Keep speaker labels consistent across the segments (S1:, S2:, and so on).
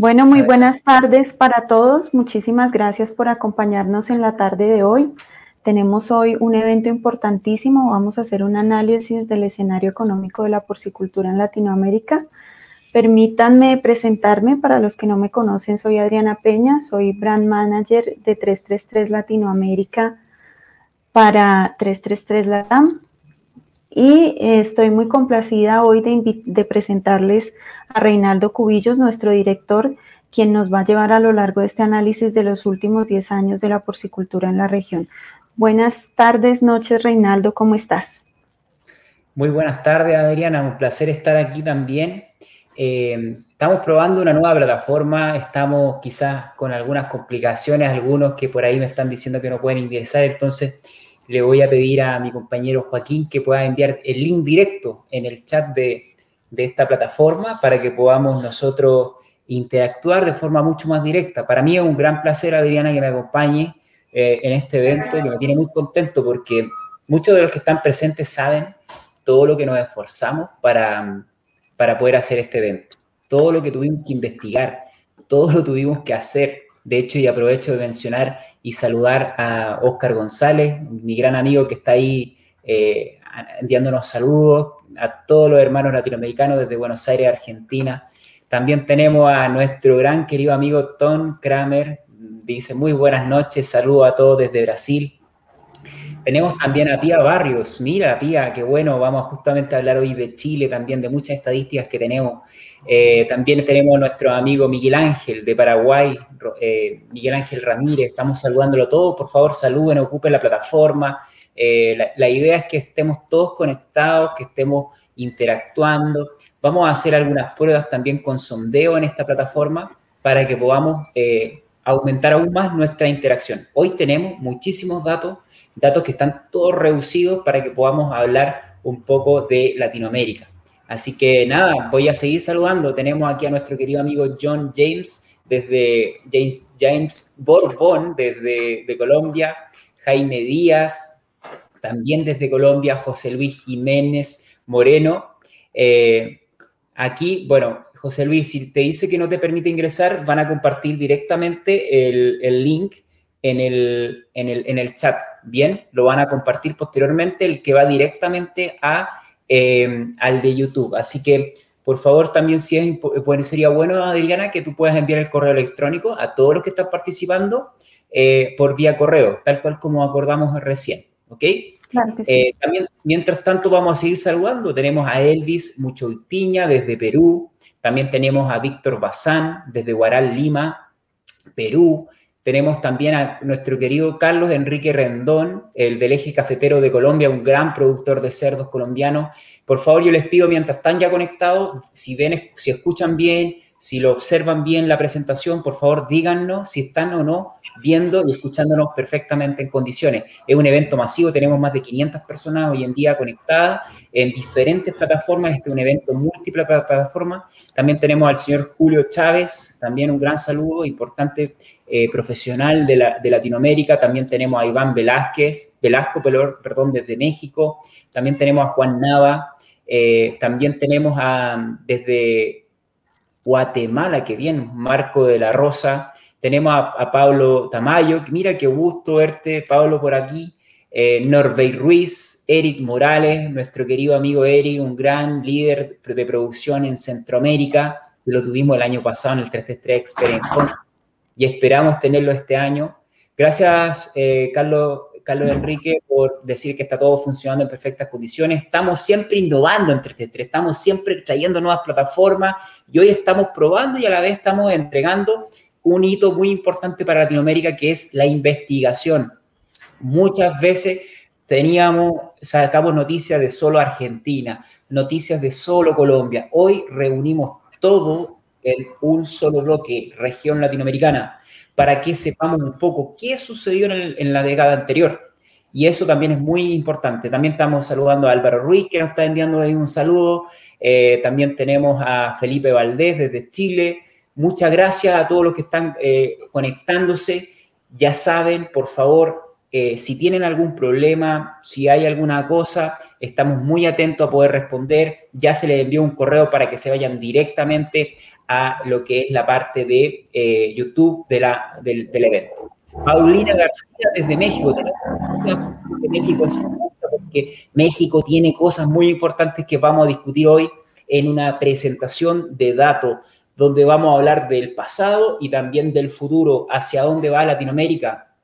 S1: Bueno, muy buenas tardes para todos. Muchísimas gracias por acompañarnos en la tarde de hoy. Tenemos hoy un evento importantísimo. Vamos a hacer un análisis del escenario económico de la porcicultura en Latinoamérica. Permítanme presentarme, para los que no me conocen, soy Adriana Peña, soy Brand Manager de 333 Latinoamérica para 333 Latam y estoy muy complacida hoy de, de, presentarles a Reinaldo Cubillos, nuestro director, quien nos va a llevar a lo largo de este análisis de los últimos 10 años de la porcicultura en la región. Buenas tardes, noches, Reinaldo, ¿cómo estás?
S2: Muy buenas tardes, Adriana, un placer estar aquí también. Eh, estamos probando una nueva plataforma, estamos quizás con algunas complicaciones, algunos que por ahí me están diciendo que no pueden ingresar, entonces le voy a pedir a mi compañero Joaquín que pueda enviar el link directo en el chat de, de esta plataforma para que podamos nosotros interactuar de forma mucho más directa. Para mí es un gran placer, Adriana, que me acompañe eh, en este evento, que me tiene muy contento porque muchos de los que están presentes saben todo lo que nos esforzamos para para poder hacer este evento. Todo lo que tuvimos que investigar, todo lo tuvimos que hacer. De hecho, y aprovecho de mencionar y saludar a Oscar González, mi gran amigo que está ahí eh, enviándonos saludos, a todos los hermanos latinoamericanos desde Buenos Aires, Argentina. También tenemos a nuestro gran querido amigo Tom Kramer, dice muy buenas noches, saludo a todos desde Brasil. Tenemos también a Pía Barrios. Mira, Pía, qué bueno. Vamos justamente a hablar hoy de Chile, también de muchas estadísticas que tenemos. Eh, también tenemos a nuestro amigo Miguel Ángel de Paraguay, eh, Miguel Ángel Ramírez. Estamos saludándolo todo. Por favor, saluden, ocupen la plataforma. Eh, la, idea es que estemos todos conectados, que estemos interactuando. Vamos a hacer algunas pruebas también con sondeo en esta plataforma para que podamos aumentar aún más nuestra interacción. Hoy tenemos muchísimos datos datos que están todos reducidos para que podamos hablar un poco de Latinoamérica. Así que nada, voy a seguir saludando. Tenemos aquí a nuestro querido amigo John James, desde James, James Borbón, desde de Colombia, Jaime Díaz, también desde Colombia, José Luis Jiménez Moreno. Eh, aquí, bueno, José Luis, si te dice que no te permite ingresar, van a compartir directamente el, el link en el, en el, en el chat. Bien, lo van a compartir posteriormente el que va directamente a, em, al de YouTube. Así que, por favor, también si es, pues, sería bueno, Adriana, que tú puedas enviar el correo electrónico a todos los que están participando eh, por vía correo, tal cual como acordamos recién. ¿Ok? Claro que sí. Eh, también, mientras tanto, vamos a seguir saludando. Tenemos a Elvis Mucho Piña desde Perú. También tenemos a Víctor Bazán desde Guaral, Lima, Perú. Tenemos también a nuestro querido Carlos Enrique Rendón, el del eje cafetero de Colombia, un gran productor de cerdos colombianos. Por favor, yo les pido, mientras están ya conectados, si ven, si escuchan bien, si lo observan bien la presentación, por favor, díganos si están o no viendo y escuchándonos perfectamente en condiciones. Es un evento masivo, tenemos más de 500 personas hoy en día conectadas en diferentes plataformas, este es un evento múltiple plataformas. También tenemos al señor Julio Chávez, también un gran saludo, importante eh, profesional de, Latinoamérica. También tenemos a Iván Velázquez, Velasco, perdón, desde México. También tenemos a Juan Nava. Eh, también tenemos a, desde Guatemala, que bien, Marco de la Rosa. Tenemos a, Pablo Tamayo. Mira qué gusto verte, Pablo, por aquí. Eh, Norvey Ruiz, Eric Morales, nuestro querido amigo Eric, un gran líder de producción en Centroamérica. Lo tuvimos el año pasado en el 333 Experience y esperamos tenerlo este año. Gracias, eh, Carlos, Carlos Enrique, por decir que está todo funcionando en perfectas condiciones. Estamos siempre innovando este tres, estamos siempre trayendo nuevas plataformas y hoy estamos probando y a la vez estamos entregando un hito muy importante para Latinoamérica que es la investigación. Muchas veces teníamos, sacamos noticias de solo Argentina, noticias de solo Colombia. Hoy reunimos todo en un solo bloque, región latinoamericana, para que sepamos un poco qué sucedió en, la década anterior. Y eso también es muy importante. También estamos saludando a Álvaro Ruiz, que nos está enviando ahí un saludo. Eh, también tenemos a Felipe Valdés desde Chile. Muchas gracias a todos los que están eh, conectándose. Ya saben, por favor, Eh, si tienen algún problema, si hay alguna cosa, estamos muy atentos a poder responder. Ya se les envió un correo para que se vayan directamente a lo que es la parte de eh, YouTube de la, del, evento. Paulina García desde México. México tiene cosas muy importantes que vamos a discutir hoy en una presentación de datos donde vamos a hablar del pasado y también del futuro, hacia dónde va Latinoamérica,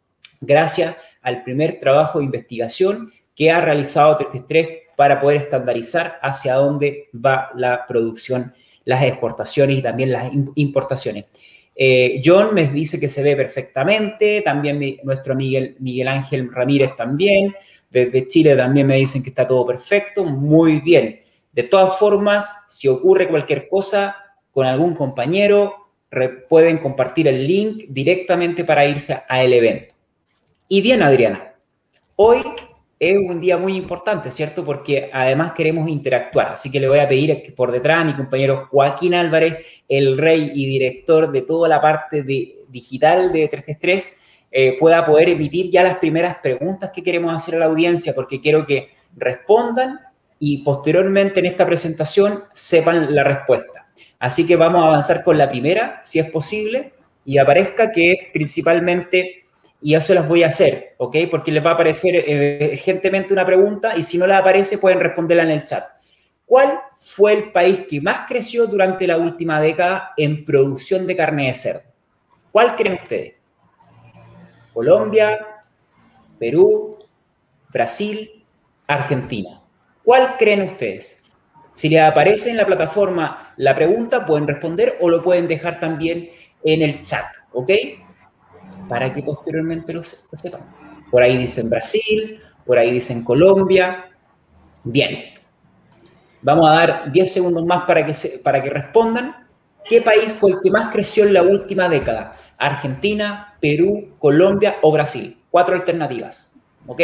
S2: gracias al primer trabajo de investigación que ha realizado 333 para poder estandarizar hacia dónde va la producción, las exportaciones y también las importaciones. Eh, John me dice que se ve perfectamente, también nuestro Miguel, Miguel Ángel Ramírez también, desde Chile también me dicen que está todo perfecto, muy bien. De todas formas, si ocurre cualquier cosa con algún compañero, pueden compartir el link directamente para irse al evento. Y bien, Adriana, hoy es un día muy importante, ¿cierto? Porque además queremos interactuar. Así que le voy a pedir que por detrás a mi compañero Joaquín Álvarez, el rey y director de toda la parte de, digital de 333, eh, pueda poder emitir ya las primeras preguntas que queremos hacer a la audiencia, porque quiero que respondan y posteriormente en esta presentación sepan la respuesta. Así que vamos a avanzar con la primera, si es posible, y aparezca que es principalmente y eso las voy a hacer, ¿ok? Porque les va a aparecer eh, urgentemente una pregunta y si no les aparece pueden responderla en el chat. ¿Cuál fue el país que más creció durante la última década en producción de carne de cerdo? ¿Cuál creen ustedes? Colombia, Perú, Brasil, Argentina. ¿Cuál creen ustedes? Si les aparece en la plataforma la pregunta, pueden responder o lo pueden dejar también en el chat, ¿ok? para que posteriormente lo, sepan. Por ahí dicen Brasil, por ahí dicen Colombia. Bien. Vamos a dar 10 segundos más para que, para que respondan. ¿Qué país fue el que más creció en la última década? Argentina, Perú, Colombia o Brasil. Cuatro alternativas. ¿Ok?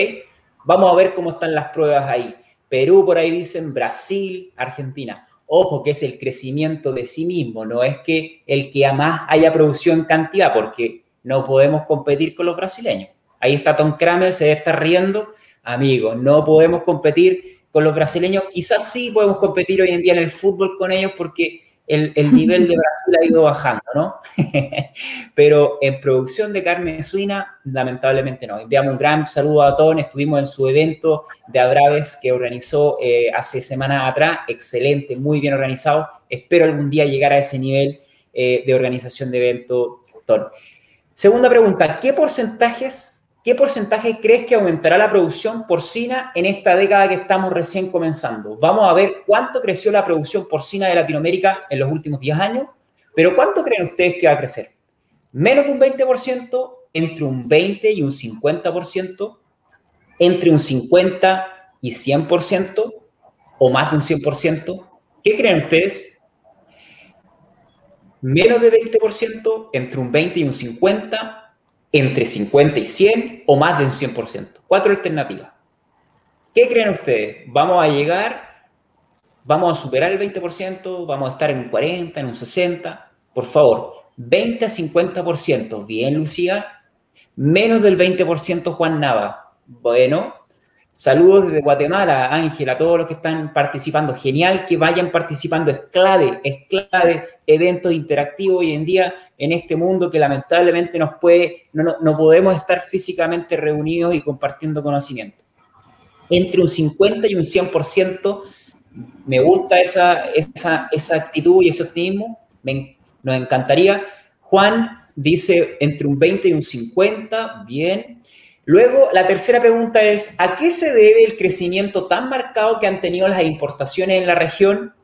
S2: Vamos a ver cómo están las pruebas ahí. Perú, por ahí dicen Brasil, Argentina. Ojo que es el crecimiento de sí mismo, no es que el que más haya producido en cantidad, porque no podemos competir con los brasileños. Ahí está Tom Kramer, se está riendo. Amigo, no podemos competir con los brasileños. Quizás sí podemos competir hoy en día en el fútbol con ellos porque el, nivel de Brasil ha ido bajando, ¿no? Pero en producción de carne suina, lamentablemente no. Enviamos un gran saludo a todos. Estuvimos en su evento de Abraves que organizó eh, hace semanas atrás. Excelente, muy bien organizado. Espero algún día llegar a ese nivel eh, de organización de evento. Segunda pregunta, ¿qué porcentajes, qué porcentaje crees que aumentará la producción porcina en esta década que estamos recién comenzando? Vamos a ver cuánto creció la producción porcina de Latinoamérica en los últimos 10 años, pero ¿cuánto creen ustedes que va a crecer? ¿Menos de un 20%? ¿Entre un 20 y un 50%? ¿Entre un 50 y 100%? ¿O más de un 100%? ¿Qué creen ustedes? menos de 20%, entre un 20 y un 50, entre 50 y 100 o más de un 100%. Cuatro alternativas. ¿Qué creen ustedes? ¿Vamos a llegar? ¿Vamos a superar el 20%? ¿Vamos a estar en un 40, en un 60? Por favor, 20 a 50%. Bien, Lucía. Menos del 20%, Juan Nava. Bueno, Saludos desde Guatemala, Ángel, a todos los que están participando. Genial que vayan participando, es clave, es clave eventos interactivos hoy en día en este mundo que lamentablemente puede, no, no, podemos estar físicamente reunidos y compartiendo conocimiento. Entre un 50 y un 100%, me gusta esa, esa, esa actitud y ese optimismo, nos encantaría. Juan dice entre un 20 y un 50, bien. Luego, la tercera pregunta es, ¿a qué se debe el crecimiento tan marcado que han tenido las importaciones en la región?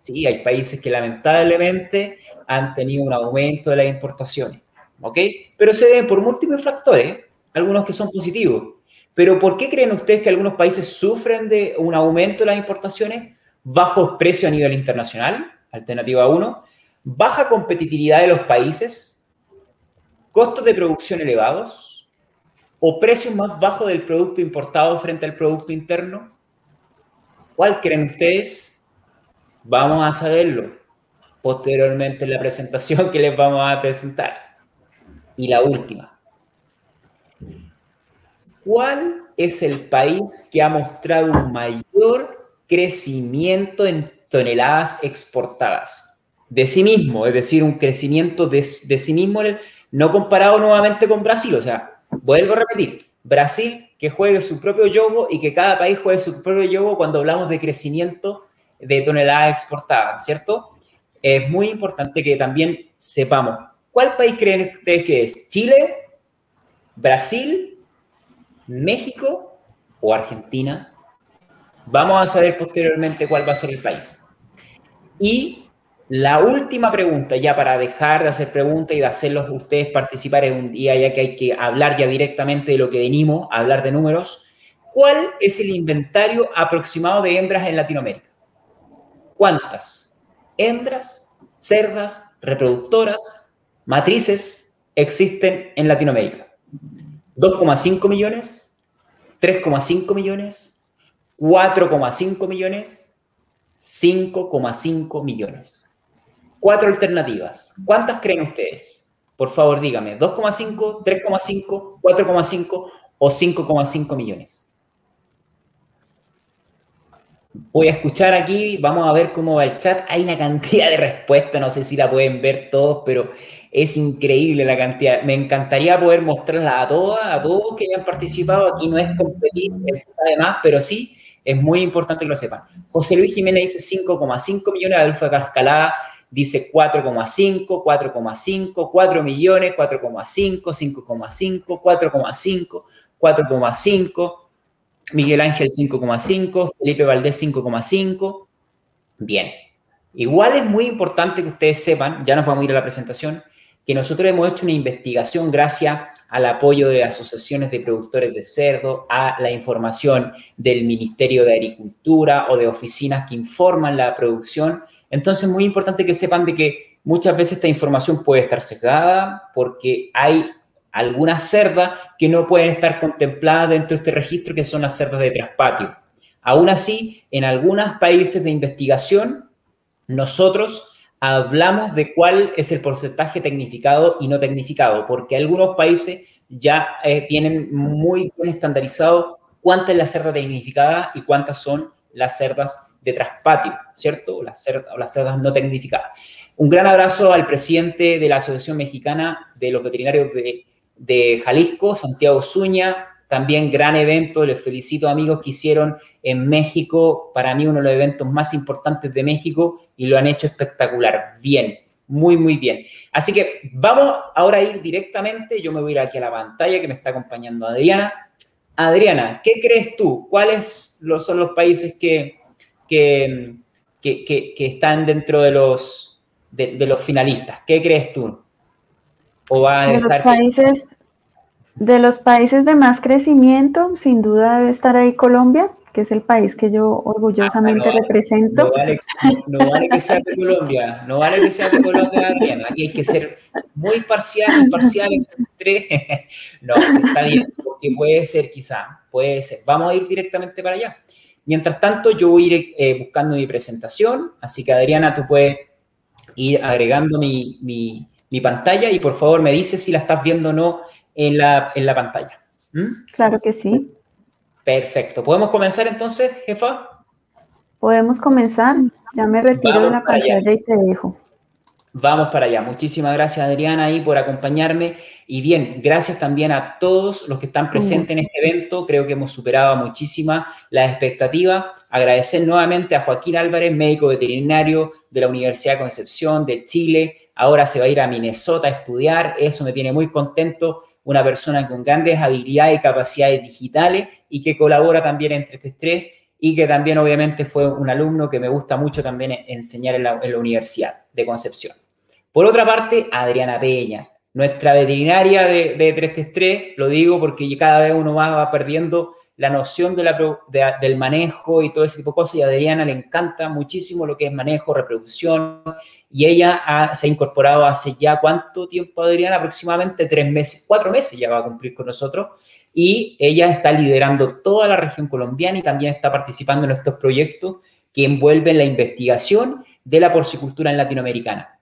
S2: Sí, hay países que lamentablemente han tenido un aumento de las importaciones, ¿ok? Pero se deben por múltiples factores, algunos que son positivos. Pero ¿por qué creen ustedes que algunos países sufren de un aumento de las importaciones? Bajos precios a nivel internacional, alternativa 1, baja competitividad de los países, costos de producción elevados, o precios más bajos del producto importado frente al producto interno? ¿Cuál creen ustedes? Vamos a saberlo posteriormente en la presentación que les vamos a presentar. Y la última. ¿cuál es el país que ha mostrado un mayor crecimiento en toneladas exportadas? De sí mismo, es decir, un crecimiento de, de sí mismo, no comparado nuevamente con Brasil. O sea, vuelvo a repetir, Brasil que juegue su propio yogo y que cada país juegue su propio yogo cuando hablamos de crecimiento de toneladas exportadas, ¿cierto? Es muy importante que también sepamos cuál país creen ustedes que es, Chile, Brasil, México o Argentina. Vamos a saber posteriormente cuál va a ser el país. Y la última pregunta, ya para dejar de hacer preguntas y de hacerlos ustedes participar en un día, ya que hay que hablar ya directamente de lo que venimos, a hablar de números. ¿Cuál es el inventario aproximado de hembras en Latinoamérica? ¿Cuántas hembras, cerdas, reproductoras, matrices existen en Latinoamérica? ¿2,5 millones? ¿3,5 millones? ¿4,5 millones? 5,5 millones cuatro alternativas. ¿Cuántas creen ustedes? Por favor, dígame, ¿2,5, 3,5, 4,5 o 5,5 millones? Voy a escuchar aquí, vamos a ver cómo va el chat. Hay una cantidad de respuestas, no sé si la pueden ver todos, pero es increíble la cantidad. Me encantaría poder mostrarla a todas, a todos que hayan participado. Aquí no es competir, además, pero sí es muy importante que lo sepan. José Luis Jiménez dice 5,5 millones, Adolfo Cascalada dice 4,5, 4,5, 4 millones, 4,5, 5,5, 4,5, 4,5, Miguel Ángel 5,5, Felipe Valdés 5,5. Bien, igual es muy importante que ustedes sepan, ya nos vamos a ir a la presentación, que nosotros hemos hecho una investigación gracias al apoyo de asociaciones de productores de cerdo, a la información del Ministerio de Agricultura o de oficinas que informan la producción entonces, muy importante que sepan de que muchas veces esta información puede estar sesgada porque hay algunas cerdas que no pueden estar contempladas dentro de este registro, que son las cerdas de traspatio. Aún así, en algunos países de investigación, nosotros hablamos de cuál es el porcentaje tecnificado y no tecnificado, porque algunos países ya eh, tienen muy bien estandarizado cuánta es la cerda tecnificada y cuántas son las cerdas de traspatio, ¿cierto? Las cerdas, las cerdas no tecnificadas. Un gran abrazo al presidente de la Asociación Mexicana de los Veterinarios de, de Jalisco, Santiago Zuña, también gran evento, les felicito amigos que hicieron en México, para mí uno de los eventos más importantes de México y lo han hecho espectacular, bien, muy, muy bien. Así que vamos ahora a ir directamente, yo me voy a ir aquí a la pantalla que me está acompañando Adriana. Adriana, ¿qué crees tú? ¿Cuáles son los países que, que, que, están dentro de los, de, los finalistas. ¿Qué crees tú?
S1: ¿O va a de, los países, de los países de más crecimiento, sin duda debe estar ahí Colombia, que es el país que yo orgullosamente ah, represento.
S2: No vale, que sea de Colombia, no vale que sea de Colombia, Adriana. Aquí hay que ser muy parcial, imparcial entre No, está bien, porque puede ser quizá, puede ser. Vamos a ir directamente para allá. Mientras tanto, yo voy a ir eh, buscando mi presentación, así que Adriana, tú puedes ir agregando mi, pantalla y por favor me dices si la estás viendo o no en la, en la pantalla.
S1: ¿Mm? Claro que sí.
S2: Perfecto. ¿Podemos comenzar entonces, jefa?
S1: Podemos comenzar. Ya me retiro de la pantalla y te dejo.
S2: Vamos para allá. Muchísimas gracias, Adriana, ahí por acompañarme. Y bien, gracias también a todos los que están presentes en este evento. Creo que hemos superado muchísima la expectativa. Agradecer nuevamente a Joaquín Álvarez, médico veterinario de la Universidad de Concepción de Chile. Ahora se va a ir a Minnesota a estudiar. Eso me tiene muy contento. Una persona con grandes habilidades y capacidades digitales y que colabora también entre este tres y que también obviamente fue un alumno que me gusta mucho también enseñar en la Universidad de Concepción. Por otra parte, Adriana Peña, nuestra veterinaria de, de 333, lo digo porque cada vez uno va perdiendo la noción del manejo y todo ese tipo de cosas, y a Adriana le encanta muchísimo lo que es manejo, reproducción, y ella se ha incorporado hace ya cuánto tiempo, Adriana, aproximadamente tres meses, cuatro meses ya va a cumplir con nosotros, y ella está liderando toda la región colombiana y también está participando en estos proyectos que envuelven la investigación de la porcicultura en latinoamericana.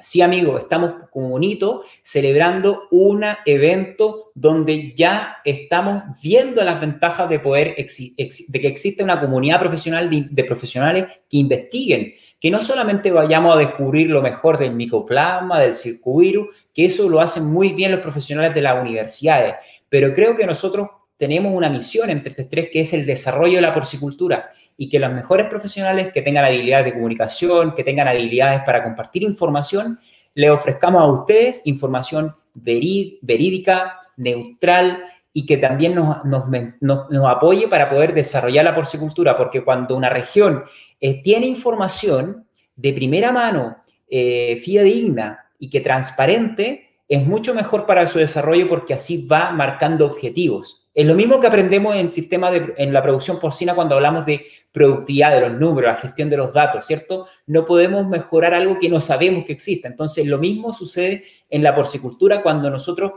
S2: Sí, amigo, estamos como bonito celebrando un evento donde ya estamos viendo las ventajas de poder, de que existe una comunidad profesional de, profesionales que investiguen, que no solamente vayamos a descubrir lo mejor del micoplasma, del circuvirus, que eso lo hacen muy bien los profesionales de las universidades, pero creo que nosotros tenemos una misión entre estos tres que es el desarrollo de la porcicultura y que los mejores profesionales que tengan habilidades de comunicación, que tengan habilidades para compartir información, le ofrezcamos a ustedes información verídica, neutral y que también nos, apoye para poder desarrollar la porcicultura, porque cuando una región eh, tiene información de primera mano, eh, fidedigna y que transparente, es mucho mejor para su desarrollo porque así va marcando objetivos. Es lo mismo que aprendemos en sistema de, en la producción porcina cuando hablamos de productividad de los números, la gestión de los datos, ¿cierto? No podemos mejorar algo que no sabemos que existe. Entonces, lo mismo sucede en la porcicultura cuando nosotros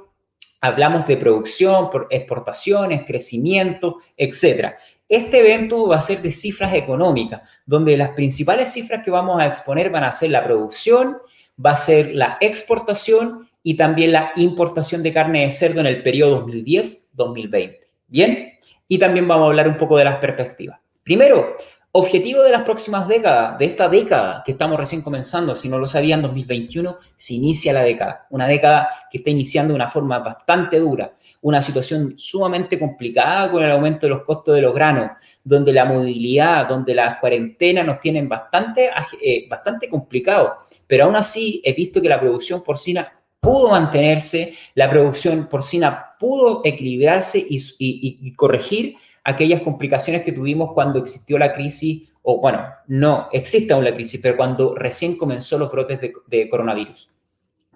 S2: hablamos de producción, exportaciones, crecimiento, etc. Este evento va a ser de cifras económicas, donde las principales cifras que vamos a exponer van a ser la producción, va a ser la exportación y también la importación de carne de cerdo en el periodo 2010-2020. Bien, y también vamos a hablar un poco de las perspectivas. Primero, objetivo de las próximas décadas, de esta década que estamos recién comenzando, si no lo sabían, 2021 se inicia la década, una década que está iniciando de una forma bastante dura, una situación sumamente complicada con el aumento de los costos de los granos, donde la movilidad, donde las cuarentenas nos tienen bastante, eh, bastante complicado, pero aún así he visto que la producción porcina pudo mantenerse, la producción porcina pudo equilibrarse y, corregir aquellas complicaciones que tuvimos cuando existió la crisis, o bueno, no existe aún la crisis, pero cuando recién comenzó los brotes de, coronavirus.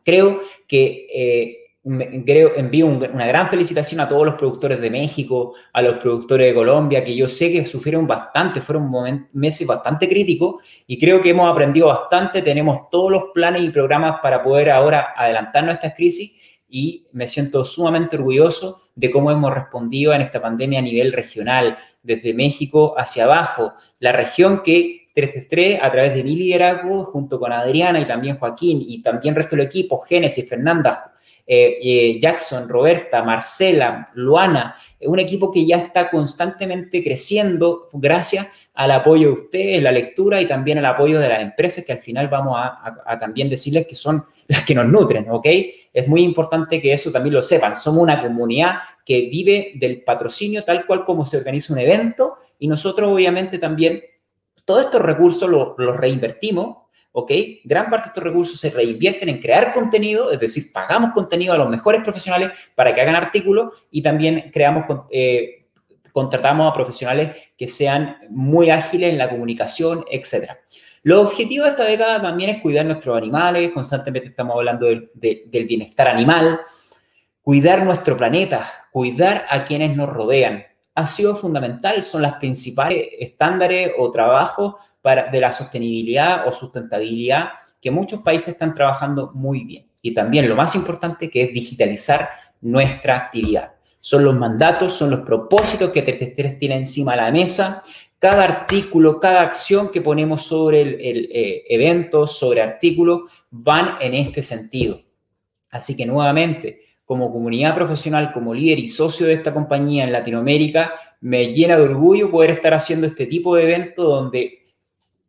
S2: Creo que eh, creo, envío una gran felicitación a todos los productores de México, a los productores de Colombia, que yo sé que sufrieron bastante, fueron meses bastante críticos y creo que hemos aprendido bastante, tenemos todos los planes y programas para poder ahora adelantarnos a esta crisis y me siento sumamente orgulloso de cómo hemos respondido en esta pandemia a nivel regional, desde México hacia abajo, la región que 333 a través de mi liderazgo, junto con Adriana y también Joaquín y también el resto del equipo, Génesis, Fernanda, eh, eh, Jackson, Roberta, Marcela, Luana, un equipo que ya está constantemente creciendo gracias al apoyo de ustedes, la lectura y también al apoyo de las empresas que al final vamos a, también decirles que son las que nos nutren, ¿ok? Es muy importante que eso también lo sepan. Somos una comunidad que vive del patrocinio tal cual como se organiza un evento y nosotros obviamente también todos estos recursos los reinvertimos ¿ok? Gran parte de estos recursos se reinvierten en crear contenido, es decir, pagamos contenido a los mejores profesionales para que hagan artículos y también creamos, eh, contratamos a profesionales que sean muy ágiles en la comunicación, etc. Lo objetivo de esta década también es cuidar nuestros animales, constantemente estamos hablando del bienestar animal, cuidar nuestro planeta, cuidar a quienes nos rodean. Ha sido fundamental, son las principales estándares o trabajos de la sostenibilidad o sustentabilidad que muchos países están trabajando muy bien. Y también lo más importante que es digitalizar nuestra actividad. Son los mandatos, son los propósitos que 333 tiene encima de la mesa. Cada artículo, cada acción que ponemos sobre el, eh, evento, sobre artículos, van en este sentido. Así que nuevamente, como comunidad profesional, como líder y socio de esta compañía en Latinoamérica, me llena de orgullo poder estar haciendo este tipo de evento donde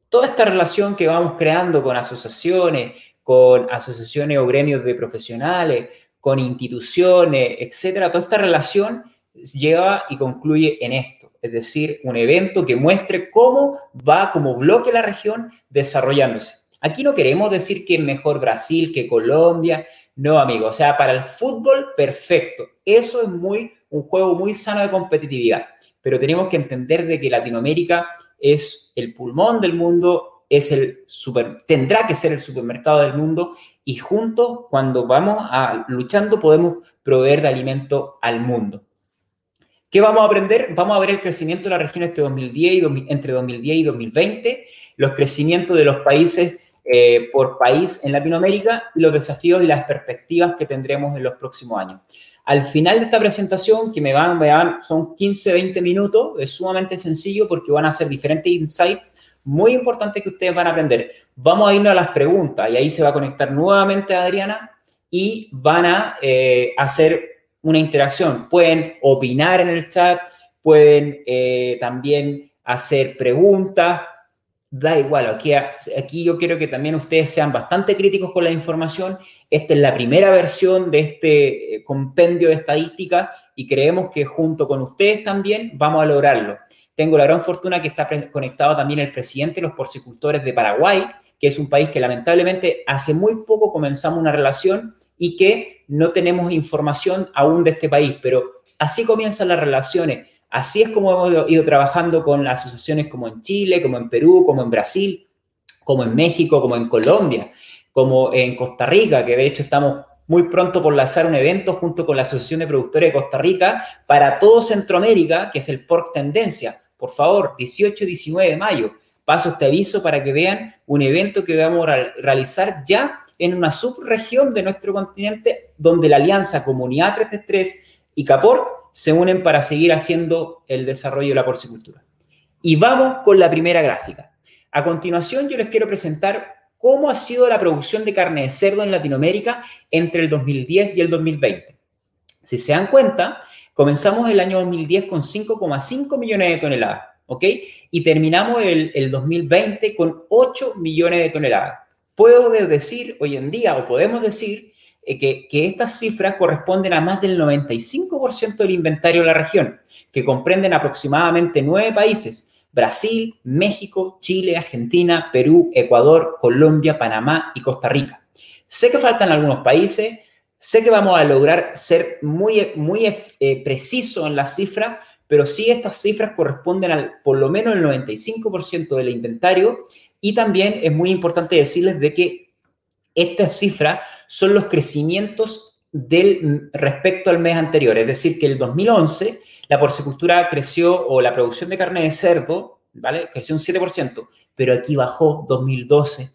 S2: toda esta relación que vamos creando con asociaciones, con asociaciones o gremios de profesionales, con instituciones, etcétera, toda esta relación lleva y concluye en esto, es decir, un evento que muestre cómo va como bloque la región desarrollándose. Aquí no queremos decir que es mejor Brasil que Colombia, no, amigo, o sea, para el fútbol, perfecto. Eso es muy un juego muy sano de competitividad, pero tenemos que entender de que Latinoamérica es el pulmón del mundo, es el super, tendrá que ser el supermercado del mundo y juntos, cuando vamos a, luchando, podemos proveer de alimento al mundo. ¿Qué vamos a aprender? Vamos a ver el crecimiento de la región este 2010 y, entre 2010 y 2020, los crecimientos de los países eh, por país en Latinoamérica y los desafíos y las perspectivas que tendremos en los próximos años. Al final de esta presentación, que me van, vean, son 15, 20 minutos, es sumamente sencillo porque van a ser diferentes insights, muy importantes que ustedes van a aprender. Vamos a irnos a las preguntas y ahí se va a conectar nuevamente Adriana y van a eh, hacer una interacción. Pueden opinar en el chat, pueden eh, también hacer preguntas, da igual, aquí, yo quiero que también ustedes sean bastante críticos con la información. Esta es la primera versión de este eh, compendio de estadística y creemos que junto con ustedes también vamos a lograrlo. Tengo la gran fortuna que está conectado también el presidente de los porcicultores de Paraguay, que es un país que lamentablemente hace muy poco comenzamos una relación y que no tenemos información aún de este país, pero así comienzan las relaciones Así es como hemos ido trabajando con asociaciones como en Chile, como en Perú, como en Brasil, como en México, como en Colombia, como en Costa Rica, que de hecho estamos muy pronto por lanzar un evento junto con la Asociación de Productores de Costa Rica para todo Centroamérica, que es el Pork Tendencia. Por favor, 18 y 19 de mayo. Paso este aviso para que vean un evento que vamos a realizar ya en una subregión de nuestro continente donde la alianza Comunidad 333 y CAPORC se unen para seguir haciendo el desarrollo de la porcicultura. Y vamos con la primera gráfica. A continuación, yo les quiero presentar cómo ha sido la producción de carne de cerdo en Latinoamérica entre el 2010 y el 2020. Si se dan cuenta, comenzamos el año 2010 con 5,5 millones de toneladas, ¿ok? Y terminamos el, el 2020 con 8 millones de toneladas. Puedo decir hoy en día, o podemos decir, eh, que, estas cifras corresponden a más del 95% del inventario de la región, que comprenden aproximadamente nueve países, Brasil, México, Chile, Argentina, Perú, Ecuador, Colombia, Panamá y Costa Rica. Sé que faltan algunos países, sé que vamos a lograr ser muy, muy eh, precisos en las cifras, pero sí estas cifras corresponden al por lo menos el 95% del inventario y también es muy importante decirles de que estas cifras son los crecimientos del, respecto al mes anterior. Es decir, que el 2011 la porcicultura creció, o la producción de carne de cerdo, ¿vale? Creció un 7%, pero aquí bajó 2012.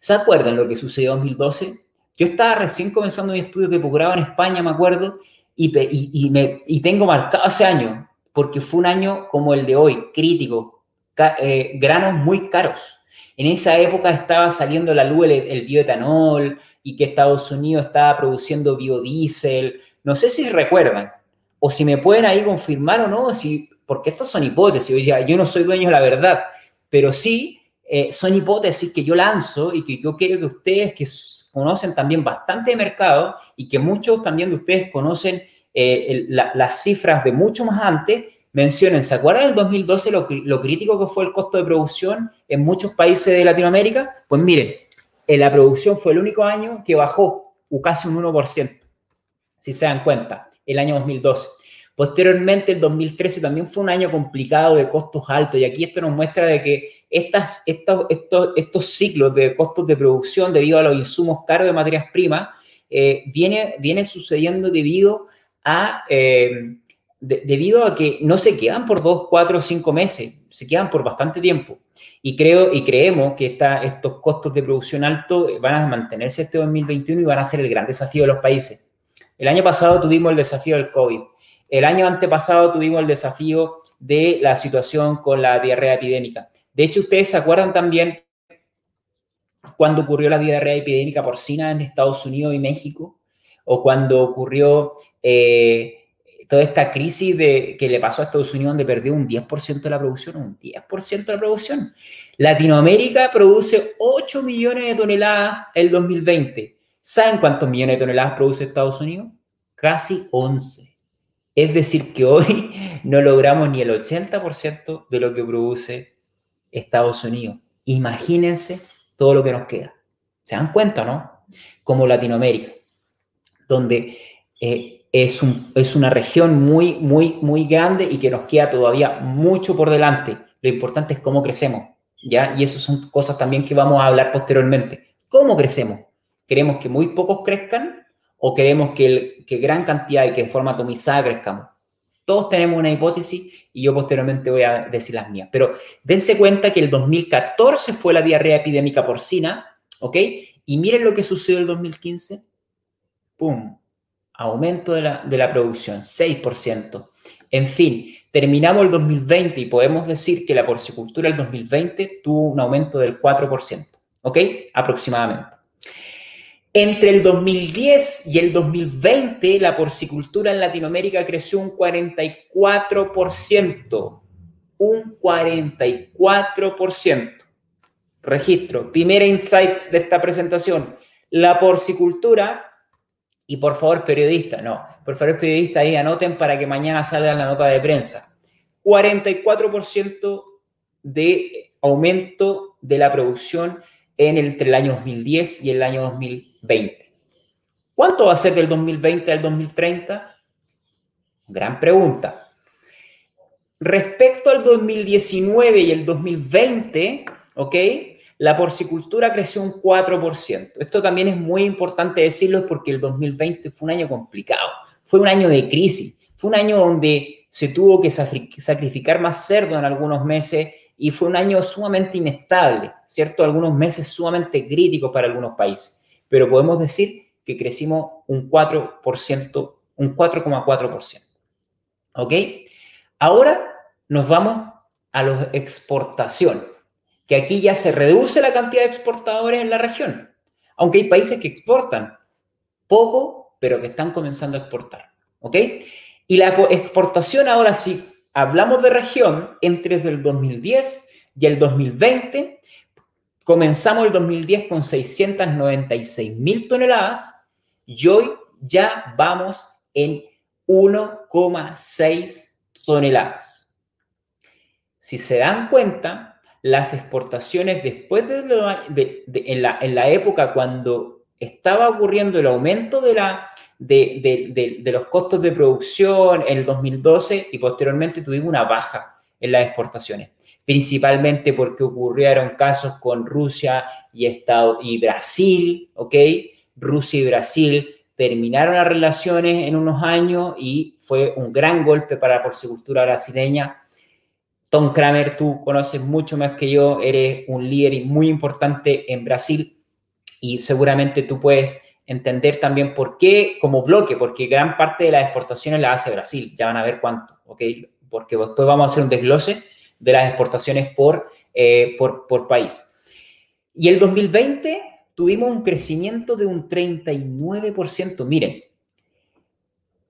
S2: ¿Se acuerdan lo que sucedió en 2012? Yo estaba recién comenzando mi estudio de posgrado en España, me acuerdo, y, y, me, y, tengo marcado ese año, porque fue un año como el de hoy, crítico, eh, granos muy caros. En esa época estaba saliendo la luz el, bioetanol y que Estados Unidos estaba produciendo biodiesel. No sé si recuerdan o si me pueden ahí confirmar o no, si, porque estas son hipótesis. yo no soy dueño de la verdad, pero sí eh, son hipótesis que yo lanzo y que yo quiero que ustedes que conocen también bastante de mercado y que muchos también de ustedes conocen eh, las cifras de mucho más antes, mencionen, ¿se acuerdan del 2012 lo, lo, crítico que fue el costo de producción en muchos países de Latinoamérica? Pues miren, en la producción fue el único año que bajó casi un 1%, si se dan cuenta, el año 2012. Posteriormente, el 2013 también fue un año complicado de costos altos y aquí esto nos muestra de que estas, estos, estos, estos ciclos de costos de producción debido a los insumos caros de materias primas eh, viene, viene sucediendo debido a... Eh, debido a que no se quedan por dos, cuatro cinco meses, se quedan por bastante tiempo. Y, creo, y creemos que estos costos de producción altos van a mantenerse este 2021 y van a ser el gran desafío de los países. El año pasado tuvimos el desafío del COVID. El año antepasado tuvimos el desafío de la situación con la diarrea epidémica. De hecho, ustedes se acuerdan también cuando ocurrió la diarrea epidémica porcina en Estados Unidos y México, o cuando ocurrió eh, toda esta crisis de, que le pasó a Estados Unidos donde perdió un 10% de la producción, un 10% de la producción. Latinoamérica produce 8 millones de toneladas el 2020. ¿Saben cuántos millones de toneladas produce Estados Unidos? Casi 11. Es decir, que hoy no logramos ni el 80% de lo que produce Estados Unidos. Imagínense todo lo que nos queda. ¿Se dan cuenta, no? Como Latinoamérica, donde eh, es, un, es una región muy, muy, muy grande y que nos queda todavía mucho por delante. Lo importante es cómo crecemos, ¿ya? Y eso son cosas también que vamos a hablar posteriormente. ¿Cómo crecemos? ¿Queremos que muy pocos crezcan o queremos que, que gran cantidad y que en forma atomizada crezcamos? Todos tenemos una hipótesis y yo posteriormente voy a decir las mías. Pero dense cuenta que el 2014 fue la diarrea epidémica porcina, ¿ok? Y miren lo que sucedió en el 2015. ¡Pum! Aumento de la, producción, 6%. En fin, terminamos el 2020 y podemos decir que la porcicultura del 2020 tuvo un aumento del 4%, ¿ok? Aproximadamente. Entre el 2010 y el 2020, la porcicultura en Latinoamérica creció un 44%. Un 44%. Registro. Primera insights de esta presentación. La porcicultura, y por favor, periodista, no, por favor, periodista, ahí anoten para que mañana salga la nota de prensa. 44% de aumento de la producción en entre el año 2010 y el año 2020. ¿Cuánto va a ser del 2020 al 2030? Gran pregunta. Respecto al 2019 y el 2020, ¿ok? La porcicultura creció un 4%. Esto también es muy importante decirlo porque el 2020 fue un año complicado, fue un año de crisis, fue un año donde se tuvo que sacrificar más cerdo en algunos meses y fue un año sumamente inestable, ¿cierto? Algunos meses sumamente críticos para algunos países, pero podemos decir que crecimos un 4%, un 4,4%. ¿Ok? Ahora nos vamos a la exportación, que aquí ya se reduce la cantidad de exportadores en la región, aunque hay países que exportan poco, pero que están comenzando a exportar. ¿Ok? Y la exportación ahora sí hablamos de región entre el 2010 y el 2020. Comenzamos el 2010 con 696 mil toneladas y hoy ya vamos en 1,6 toneladas. Si se dan cuenta, las exportaciones después de, en, la, en la época cuando estaba ocurriendo el aumento de la, de, los costos de producción en el 2012 y posteriormente tuvimos una baja en las exportaciones, principalmente porque ocurrieron casos con Rusia y, Estado, y Brasil, ¿ok? Rusia y Brasil terminaron las relaciones en unos años y fue un gran golpe para la porcicultura brasileña. Tom Kramer, tú conoces mucho más que yo, eres un líder muy importante en Brasil y seguramente tú puedes entender también por qué como bloque, porque gran parte de las exportaciones la hace Brasil, ya van a ver cuánto, ¿ok? Porque después vamos a hacer un desglose de las exportaciones por, eh, por, por país. Y el 2020 tuvimos un crecimiento de un 39%. Miren,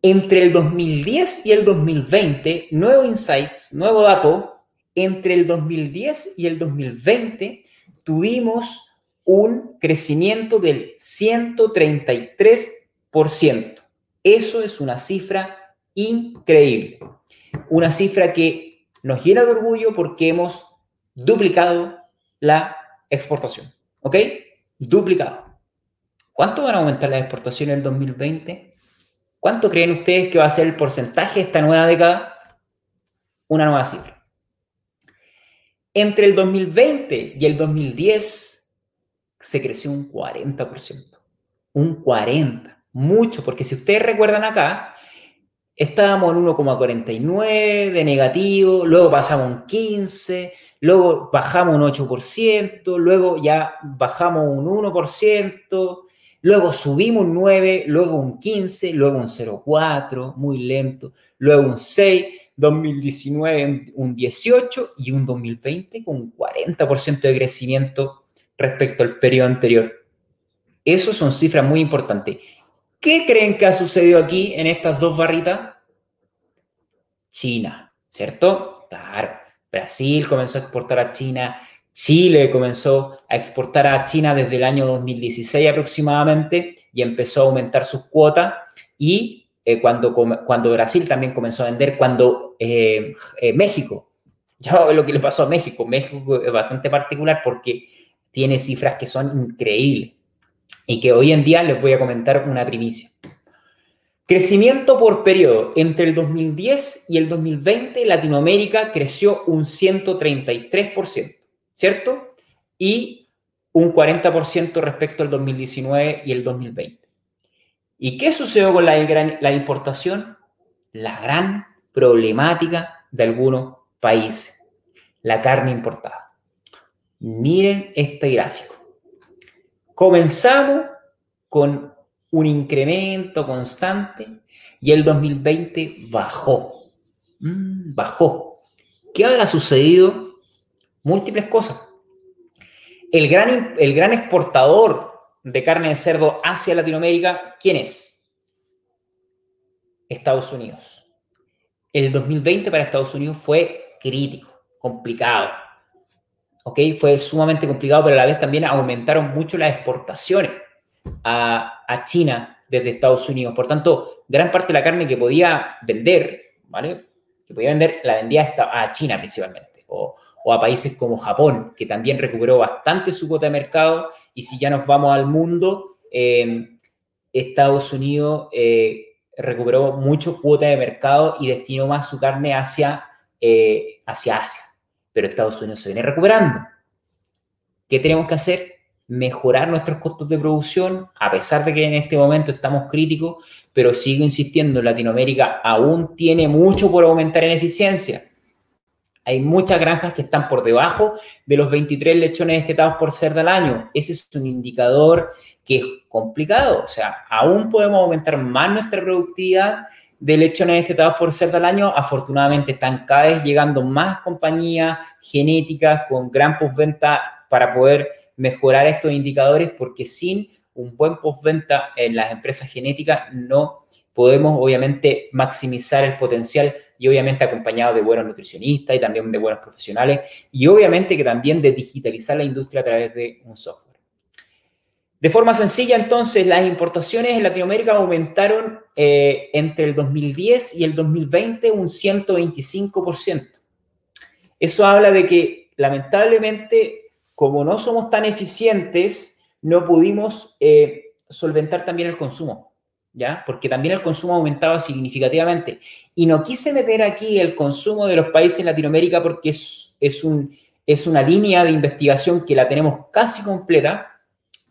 S2: entre el 2010 y el 2020, nuevo insights, nuevo dato, entre el 2010 y el 2020 tuvimos un crecimiento del 133%. Eso es una cifra increíble. Una cifra que nos llena de orgullo porque hemos duplicado la exportación. ¿Ok? Duplicado. ¿Cuánto van a aumentar las exportaciones en el 2020? ¿Cuánto creen ustedes que va a ser el porcentaje de esta nueva década? Una nueva cifra. Entre el 2020 y el 2010 se creció un 40%. Un 40%. Mucho, porque si ustedes recuerdan acá, estábamos en 1,49 de negativo, luego pasamos un 15, luego bajamos un 8%, luego ya bajamos un 1%, luego subimos un 9, luego un 15, luego un 0,4, muy lento, luego un 6, 2019 un 18 y un 2020 con un 40% de crecimiento respecto al periodo anterior. Esas son cifras muy importantes. ¿Qué creen que ha sucedido aquí en estas dos barritas? China, ¿cierto? Claro. Brasil comenzó a exportar a China, Chile comenzó a exportar a China desde el año 2016 aproximadamente y empezó a aumentar sus cuotas y eh, cuando, cuando Brasil también comenzó a vender, cuando eh, eh, México, ya lo que le pasó a México, México es bastante particular porque tiene cifras que son increíbles y que hoy en día les voy a comentar una primicia. Crecimiento por periodo. Entre el 2010 y el 2020, Latinoamérica creció un 133%, ¿cierto? Y un 40% respecto al 2019 y el 2020. ¿Y qué sucedió con la, importación? La gran problemática de algunos países, la carne importada. Miren este gráfico. Comenzamos con un incremento constante y el 2020 bajó. Mm, bajó. ¿Qué habrá sucedido? Múltiples cosas. El gran, el gran exportador de carne de cerdo hacia Latinoamérica, ¿quién es? Estados Unidos. El 2020 para Estados Unidos fue crítico, complicado. ¿Ok? Fue sumamente complicado, pero a la vez también aumentaron mucho las exportaciones a, China desde Estados Unidos. Por tanto, gran parte de la carne que podía vender, ¿vale? Que podía vender, la vendía a China principalmente. O, o a países como Japón, que también recuperó bastante su cuota de mercado, y si ya nos vamos al mundo, eh, Estados Unidos eh, recuperó mucho cuota de mercado y destinó más su carne hacia, eh, hacia Asia, pero Estados Unidos se viene recuperando. ¿Qué tenemos que hacer? Mejorar nuestros costos de producción, a pesar de que en este momento estamos críticos, pero sigo insistiendo, Latinoamérica aún tiene mucho por aumentar en eficiencia hay muchas granjas que están por debajo de los 23 lechones destetados por cerdo al año. Ese es un indicador que es complicado. O sea, aún podemos aumentar más nuestra productividad de lechones destetados por cerdo al año. Afortunadamente están cada vez llegando más compañías genéticas con gran postventa para poder mejorar estos indicadores porque sin un buen postventa en las empresas genéticas no podemos obviamente maximizar el potencial y obviamente acompañado de buenos nutricionistas y también de buenos profesionales y obviamente que también de digitalizar la industria a través de un software. De forma sencilla, entonces, las importaciones en Latinoamérica aumentaron eh, entre el 2010 y el 2020 un 125%. Eso habla de que, lamentablemente, como no somos tan eficientes, no pudimos eh, solventar también el consumo. ¿Ya? Porque también el consumo ha aumentado significativamente. Y no quise meter aquí el consumo de los países en Latinoamérica porque es, es, un, es una línea de investigación que la tenemos casi completa,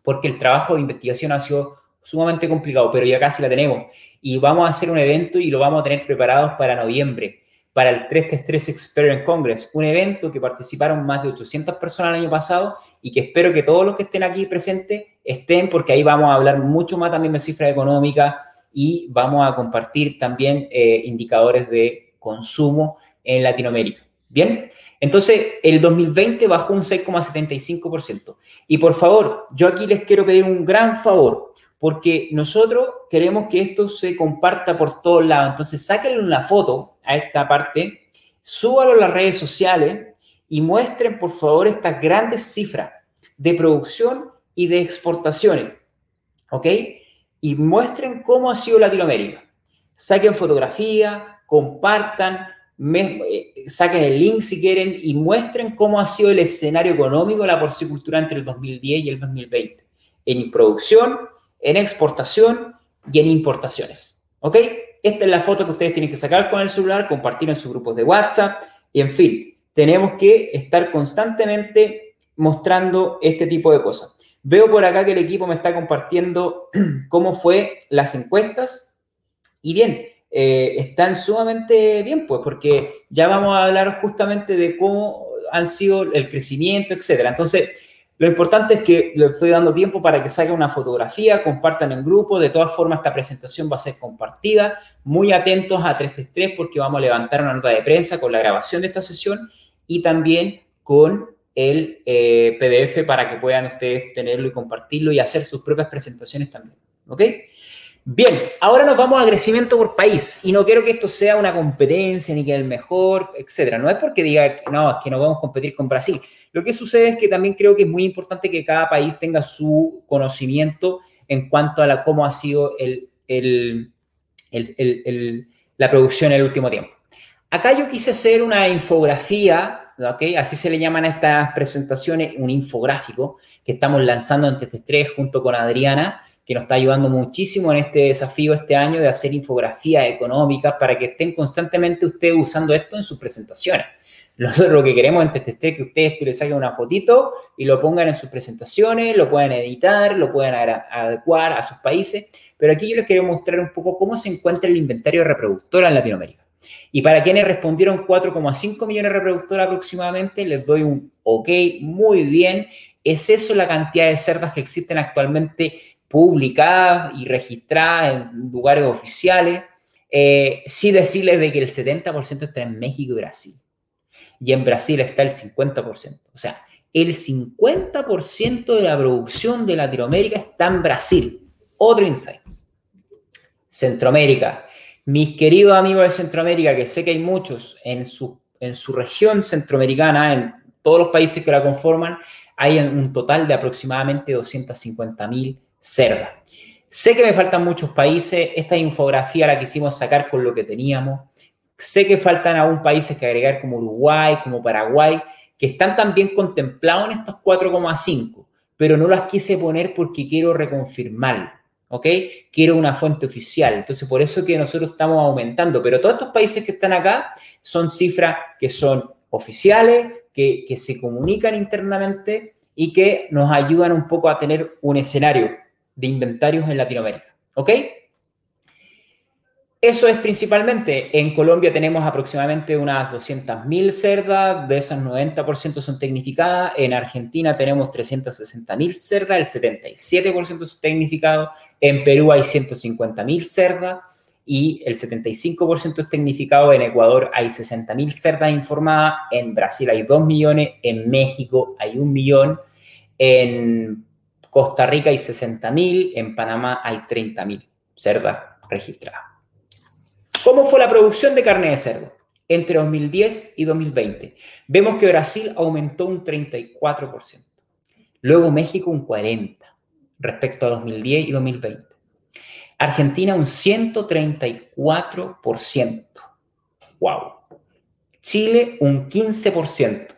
S2: porque el trabajo de investigación ha sido sumamente complicado, pero ya casi la tenemos. Y vamos a hacer un evento y lo vamos a tener preparados para noviembre, para el 3 Experience Congress, un evento que participaron más de 800 personas el año pasado y que espero que todos los que estén aquí presentes estén, porque ahí vamos a hablar mucho más también de cifras económicas y vamos a compartir también eh, indicadores de consumo en Latinoamérica. Bien, entonces el 2020 bajó un 6,75%. Y por favor, yo aquí les quiero pedir un gran favor, porque nosotros queremos que esto se comparta por todos lados. Entonces, sáquenle una foto a esta parte, súbalo a las redes sociales y muestren, por favor, estas grandes cifras de producción y de exportaciones. ¿Ok? Y muestren cómo ha sido Latinoamérica. Saquen fotografía, compartan, eh, saquen el link si quieren y muestren cómo ha sido el escenario económico de la porcicultura entre el 2010 y el 2020. En producción, en exportación y en importaciones. ¿Ok? Esta es la foto que ustedes tienen que sacar con el celular, compartir en sus grupos de WhatsApp y en fin, tenemos que estar constantemente mostrando este tipo de cosas. Veo por acá que el equipo me está compartiendo cómo fue las encuestas y bien, eh, están sumamente bien, pues, porque ya vamos a hablar justamente de cómo han sido el crecimiento, etcétera. Entonces, lo importante es que le estoy dando tiempo para que saquen una fotografía, compartan en grupo. De todas formas, esta presentación va a ser compartida. Muy atentos a 333 porque vamos a levantar una nota de prensa con la grabación de esta sesión y también con el eh, PDF para que puedan ustedes tenerlo y compartirlo y hacer sus propias presentaciones también. ¿Ok? Bien, ahora nos vamos a crecimiento por país y no quiero que esto sea una competencia ni que el mejor, etcétera. No es porque diga, no, es que no vamos a competir con Brasil. Lo que sucede es que también creo que es muy importante que cada país tenga su conocimiento en cuanto a la, cómo ha sido el, el, la producción en el último tiempo. Acá yo quise hacer una infografía ¿okay? Así se le llaman a estas presentaciones, un infográfico que estamos lanzando en TT3 junto con Adriana, que nos está ayudando muchísimo en este desafío este año de hacer infografías económicas para que estén constantemente ustedes usando esto en sus presentaciones. Nosotros lo que queremos en TT3 es que ustedes les saquen una fotito y lo pongan en sus presentaciones, lo pueden editar, lo pueden adecuar a sus países, pero aquí yo les quiero mostrar un poco cómo se encuentra el inventario de en Latinoamérica. Y para quienes respondieron 4,5 millones de reproductores aproximadamente, les doy un ok, muy bien. ¿Es eso la cantidad de cerdas que existen actualmente publicadas y registradas en lugares oficiales? Eh, sí decirles de que el 70% está en México y Brasil. Y en Brasil está el 50%. O sea, el 50% de la producción de Latinoamérica está en Brasil. Otro insight. Centroamérica. Mis queridos amigos de Centroamérica, que sé que hay muchos en su, en su región centroamericana, en todos los países que la conforman, hay un total de aproximadamente 250 mil cerdas. Sé que me faltan muchos países, esta infografía la quisimos sacar con lo que teníamos. Sé que faltan aún países que agregar como Uruguay, como Paraguay, que están también contemplados en estos 4,5, pero no las quise poner porque quiero reconfirmarlo. ¿ok? Quiero una fuente oficial. Entonces, por eso que nosotros estamos aumentando. Pero todos estos países que están acá son cifras que son oficiales, que, que se comunican internamente y que nos ayudan un poco a tener un escenario de inventarios en Latinoamérica. ¿Ok? Eso es principalmente. En Colombia tenemos aproximadamente unas 200.000 cerdas, de esas 90% son tecnificadas. En Argentina tenemos 360.000 cerdas, el 77% es tecnificado. En Perú hay 150.000 cerdas y el 75% es tecnificado. En Ecuador hay 60.000 cerdas informadas. En Brasil hay 2 millones. En México hay 1 millón. En Costa Rica hay 60.000. En Panamá hay 30.000 cerdas registradas. ¿Cómo fue la producción de carne de cerdo? Entre 2010 y 2020. Vemos que Brasil aumentó un 34%. Luego México un 40% respecto a 2010 y 2020. Argentina un 134%. ¡Wow! Chile un 15%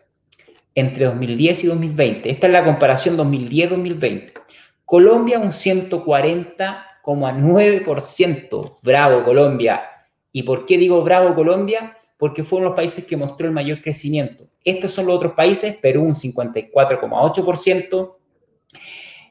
S2: entre 2010 y 2020. Esta es la comparación 2010-2020. Colombia un 140,9%. Bravo, Colombia. ¿Y por qué digo bravo Colombia? Porque fueron los países que mostró el mayor crecimiento. Estos son los otros países, Perú un 54,8%,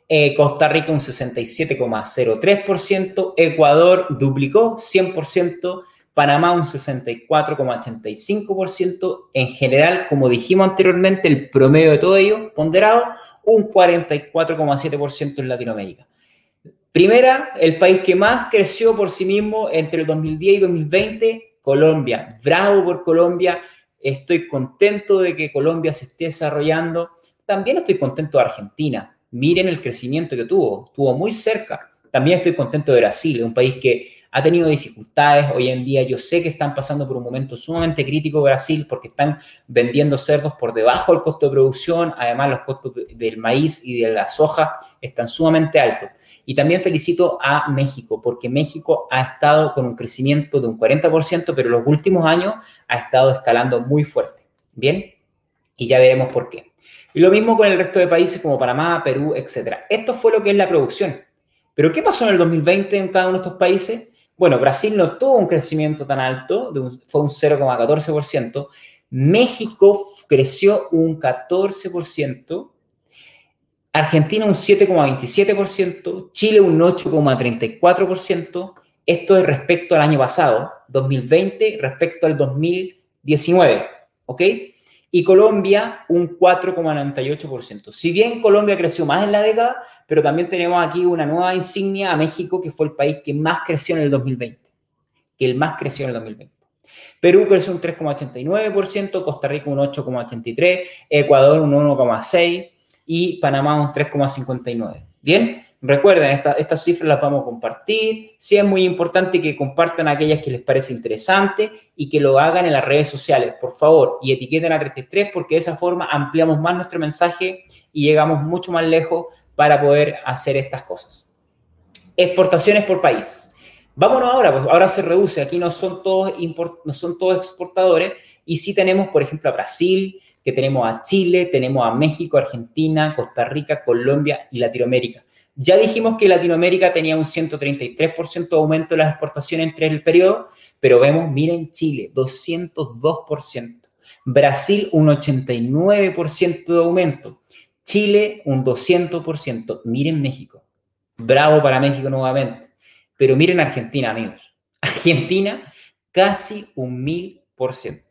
S2: eh, Costa Rica un 67,03%, Ecuador duplicó 100%, Panamá un 64,85%, en general, como dijimos anteriormente, el promedio de todo ello, ponderado, un 44,7% en Latinoamérica. Primera, el país que más creció por sí mismo entre el 2010 y 2020, Colombia. Bravo por Colombia. Estoy contento de que Colombia se esté desarrollando. También estoy contento de Argentina. Miren el crecimiento que tuvo. Estuvo muy cerca. También estoy contento de Brasil, un país que ha tenido dificultades. Hoy en día yo sé que están pasando por un momento sumamente crítico Brasil porque están vendiendo cerdos por debajo del costo de producción. Además, los costos del maíz y de la soja están sumamente altos. Y también felicito a México porque México ha estado con un crecimiento de un 40%, pero en los últimos años ha estado escalando muy fuerte. Bien, y ya veremos por qué. Y lo mismo con el resto de países como Panamá, Perú, etc. Esto fue lo que es la producción. Pero ¿qué pasó en el 2020 en cada uno de estos países? Bueno, Brasil no tuvo un crecimiento tan alto, fue un 0,14%. México creció un 14%. Argentina un 7,27%. Chile un 8,34%. Esto es respecto al año pasado, 2020, respecto al 2019. ¿Ok? Y Colombia un 4,98%. Si bien Colombia creció más en la década, pero también tenemos aquí una nueva insignia a México, que fue el país que más creció en el 2020, que el más creció en el 2020. Perú creció un 3,89%, Costa Rica un 8,83%, Ecuador un 1,6% y Panamá un 3,59%. Bien, Recuerden, estas cifras las vamos a compartir. Sí es muy importante que compartan aquellas que les parece interesante y que lo hagan en las redes sociales, por favor, y etiqueten a 33 porque de esa forma ampliamos más nuestro mensaje y llegamos mucho más lejos para poder hacer estas cosas. Exportaciones por país. Vámonos ahora, pues ahora se reduce. Aquí no son todos, no son todos exportadores y sí tenemos, por ejemplo, a Brasil, que tenemos a Chile, tenemos a México, Argentina, Costa Rica, Colombia y Latinoamérica. Ya dijimos que Latinoamérica tenía un 133% de aumento de las exportaciones entre el periodo, pero vemos, miren Chile, 202%. Brasil, un 89% de aumento. Chile, un 200%. Miren México. Bravo para México nuevamente. Pero miren Argentina, amigos. Argentina, casi un 1000%.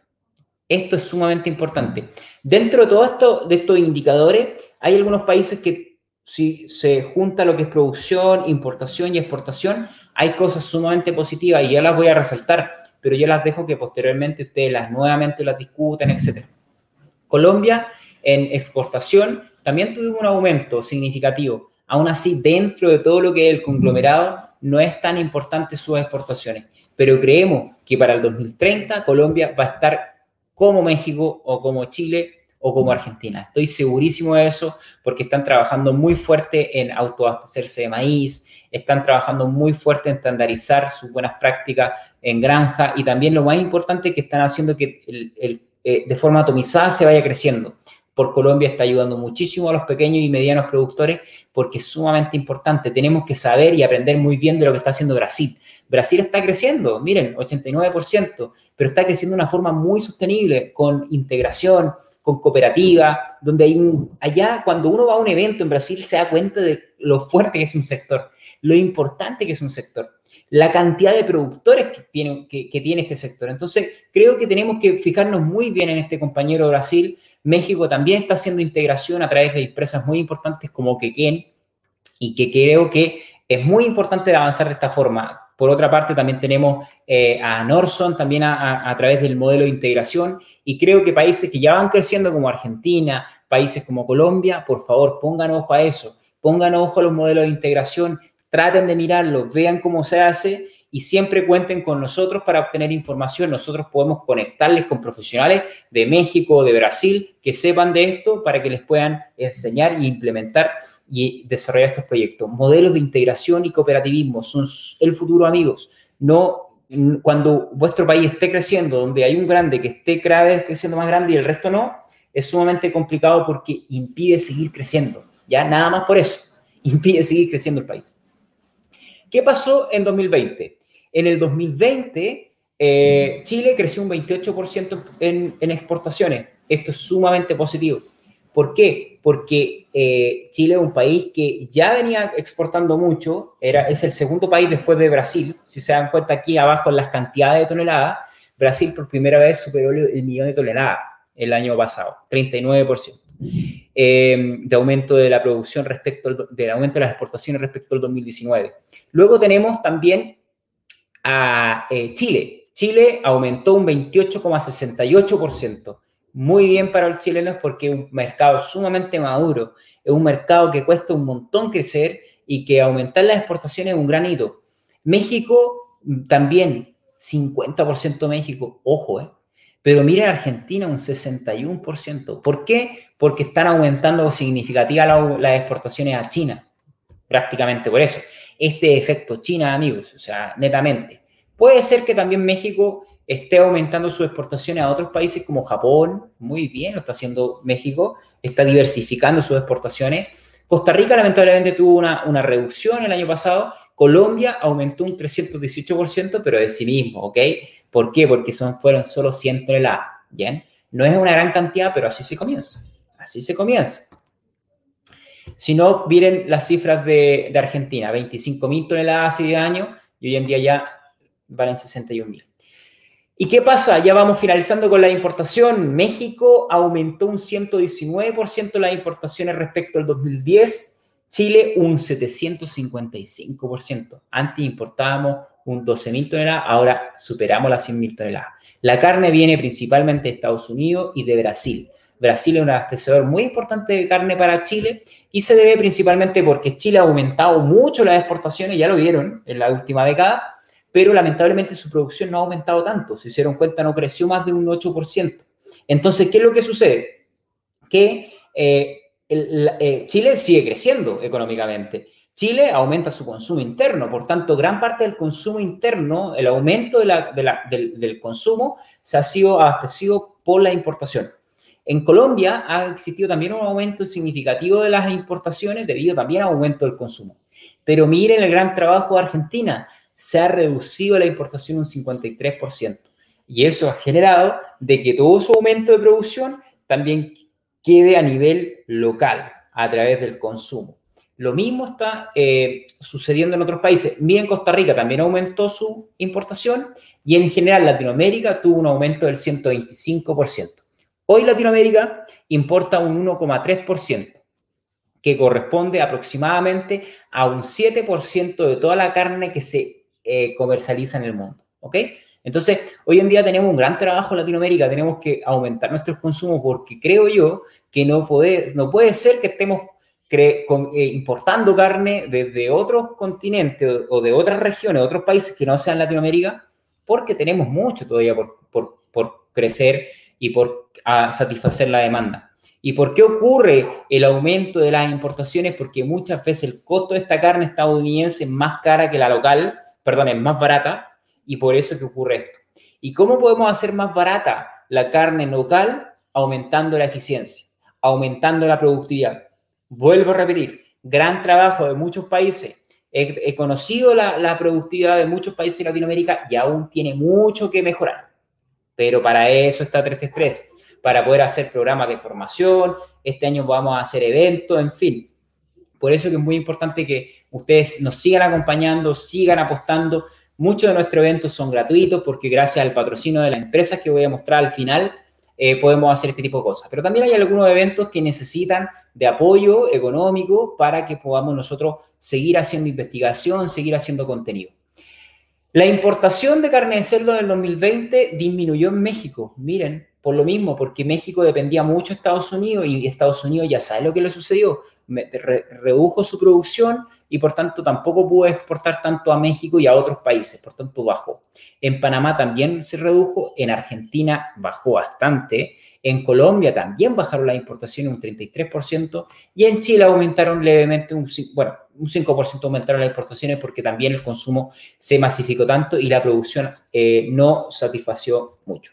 S2: Esto es sumamente importante. Dentro de todo esto, de estos indicadores, hay algunos países que si se junta lo que es producción, importación y exportación, hay cosas sumamente positivas y ya las voy a resaltar, pero yo las dejo que posteriormente ustedes las nuevamente las discuten, etc. Colombia en exportación también tuvimos un aumento significativo. Aún así, dentro de todo lo que es el conglomerado, no es tan importante sus exportaciones, pero creemos que para el 2030 Colombia va a estar como México o como Chile o como Argentina. Estoy segurísimo de eso porque están trabajando muy fuerte en autoabastecerse de maíz, están trabajando muy fuerte en estandarizar sus buenas prácticas en granja y también lo más importante que están haciendo que el, eh, de forma atomizada se vaya creciendo. Por Colombia está ayudando muchísimo a los pequeños y medianos productores porque es sumamente importante. Tenemos que saber y aprender muy bien de lo que está haciendo Brasil. Brasil está creciendo, miren, 89%, pero está creciendo de una forma muy sostenible, con integración, con cooperativa, donde hay un, allá cuando uno va a un evento en Brasil se da cuenta de lo fuerte que es un sector, lo importante que es un sector, la cantidad de productores que tiene, que, tiene este sector. Entonces, creo que tenemos que fijarnos muy bien en este compañero Brasil. México también está haciendo integración a través de empresas muy importantes como Quequén y que creo que es muy importante avanzar de esta forma. Por otra parte, también tenemos eh, a Norson, también a, través del modelo de integración, y creo que países que ya van creciendo como Argentina, países como Colombia, por favor, pongan ojo a eso, pongan ojo a los modelos de integración, traten de mirarlos, vean cómo se hace y siempre cuenten con nosotros para obtener información. Nosotros podemos conectarles con profesionales de México o de Brasil que sepan de esto para que les puedan enseñar e implementar y desarrollar estos proyectos. Modelos de integración y cooperativismo son el futuro, amigos. No cuando vuestro país esté creciendo, donde hay un grande que esté cada vez creciendo más grande y el resto no, es sumamente complicado porque impide seguir creciendo. Ya nada más por eso, impide seguir creciendo el país. ¿Qué pasó en 2020? En el 2020, eh, Chile creció un 28% en, en exportaciones. Esto es sumamente positivo. ¿Por qué? Porque eh, Chile es un país que ya venía exportando mucho, era, es el segundo país después de Brasil. Si se dan cuenta aquí abajo en las cantidades de toneladas, Brasil por primera vez superó el millón de toneladas el año pasado, 39%. Eh, de aumento de la producción respecto al, del aumento de las exportaciones respecto al 2019. Luego tenemos también a eh, Chile. Chile aumentó un 28,68% muy bien para los chilenos porque es un mercado sumamente maduro, es un mercado que cuesta un montón crecer y que aumentar las exportaciones es un gran hito. México también, 50% México, ojo, ¿eh? Pero miren Argentina, un 61%. ¿Por qué? Porque están aumentando significativamente las exportaciones a China, prácticamente por eso. Este efecto China, amigos, o sea, netamente. Puede ser que también México esté aumentando sus exportaciones a otros países como Japón, muy bien, lo está haciendo México, está diversificando sus exportaciones. Costa Rica lamentablemente tuvo una, una reducción el año pasado, Colombia aumentó un 318%, pero de sí mismo, ¿ok? ¿Por qué? Porque son, fueron solo 100 toneladas, ¿bien? No es una gran cantidad, pero así se comienza, así se comienza. Si no, miren las cifras de, de Argentina, 25 mil toneladas hace 10 años y hoy en día ya valen 61 mil. ¿Y qué pasa? Ya vamos finalizando con la importación. México aumentó un 119% las importaciones respecto al 2010. Chile un 755%. Antes importábamos un 12.000 toneladas, ahora superamos las 100.000 toneladas. La carne viene principalmente de Estados Unidos y de Brasil. Brasil es un abastecedor muy importante de carne para Chile y se debe principalmente porque Chile ha aumentado mucho las exportaciones, ya lo vieron en la última década, pero lamentablemente su producción no ha aumentado tanto. Si se dieron cuenta, no creció más de un 8%. Entonces, ¿qué es lo que sucede? Que eh, eh, Chile sigue creciendo económicamente. Chile aumenta su consumo interno, por tanto, gran parte del consumo interno, el aumento del, consumo, se ha sido abastecido por la importación. En Colombia ha existido también un aumento significativo de las importaciones debido también al aumento del consumo. Pero miren el gran trabajo de Argentina se ha reducido la importación un 53%. Y eso ha generado de que todo su aumento de producción también quede a nivel local, a través del consumo. Lo mismo está eh, sucediendo en otros países. Miren, Costa Rica también aumentó su importación y en general Latinoamérica tuvo un aumento del 125%. Hoy Latinoamérica importa un 1,3%. que corresponde aproximadamente a un 7% de toda la carne que se eh, comercializa en el mundo. ¿Ok? Entonces, hoy en día tenemos un gran trabajo en Latinoamérica, tenemos que aumentar nuestros consumos porque creo yo que no puede, no puede ser que estemos eh, importando carne desde otros continentes o de otras regiones, otros países que no sean Latinoamérica, porque tenemos mucho todavía por, por, por crecer y por satisfacer la demanda. ¿Y por qué ocurre el aumento de las importaciones? Porque muchas veces el costo de esta carne estadounidense es más cara que la local, perdón, es más barata, y por eso que ocurre esto. ¿Y cómo podemos hacer más barata la carne local? Aumentando la eficiencia, aumentando la productividad. Vuelvo a repetir, gran trabajo de muchos países. He, conocido la, la productividad de muchos países de Latinoamérica y aún tiene mucho que mejorar. Pero para eso está 333, para poder hacer programas de formación. Este año vamos a hacer eventos, en fin. Por eso que es muy importante que ustedes nos sigan acompañando, sigan apostando Muchos de nuestros eventos son gratuitos porque gracias al patrocinio de las empresas que voy a mostrar al final, eh, podemos hacer este tipo de cosas. Pero también hay algunos eventos que necesitan de apoyo económico para que podamos nosotros seguir haciendo investigación, seguir haciendo contenido. La importación de carne de cerdo en el 2020 disminuyó en México. Miren, por lo mismo, porque México dependía mucho de Estados Unidos y Estados Unidos ya sabe lo que le sucedió. Redujo su producción y por tanto tampoco pudo exportar tanto a México y a otros países, por tanto bajó. En Panamá también se redujo, en Argentina bajó bastante, en Colombia también bajaron las importaciones un 33% y en Chile aumentaron levemente un, bueno, un 5% aumentaron las importaciones porque también el consumo se masificó tanto y la producción eh, no satisfació mucho.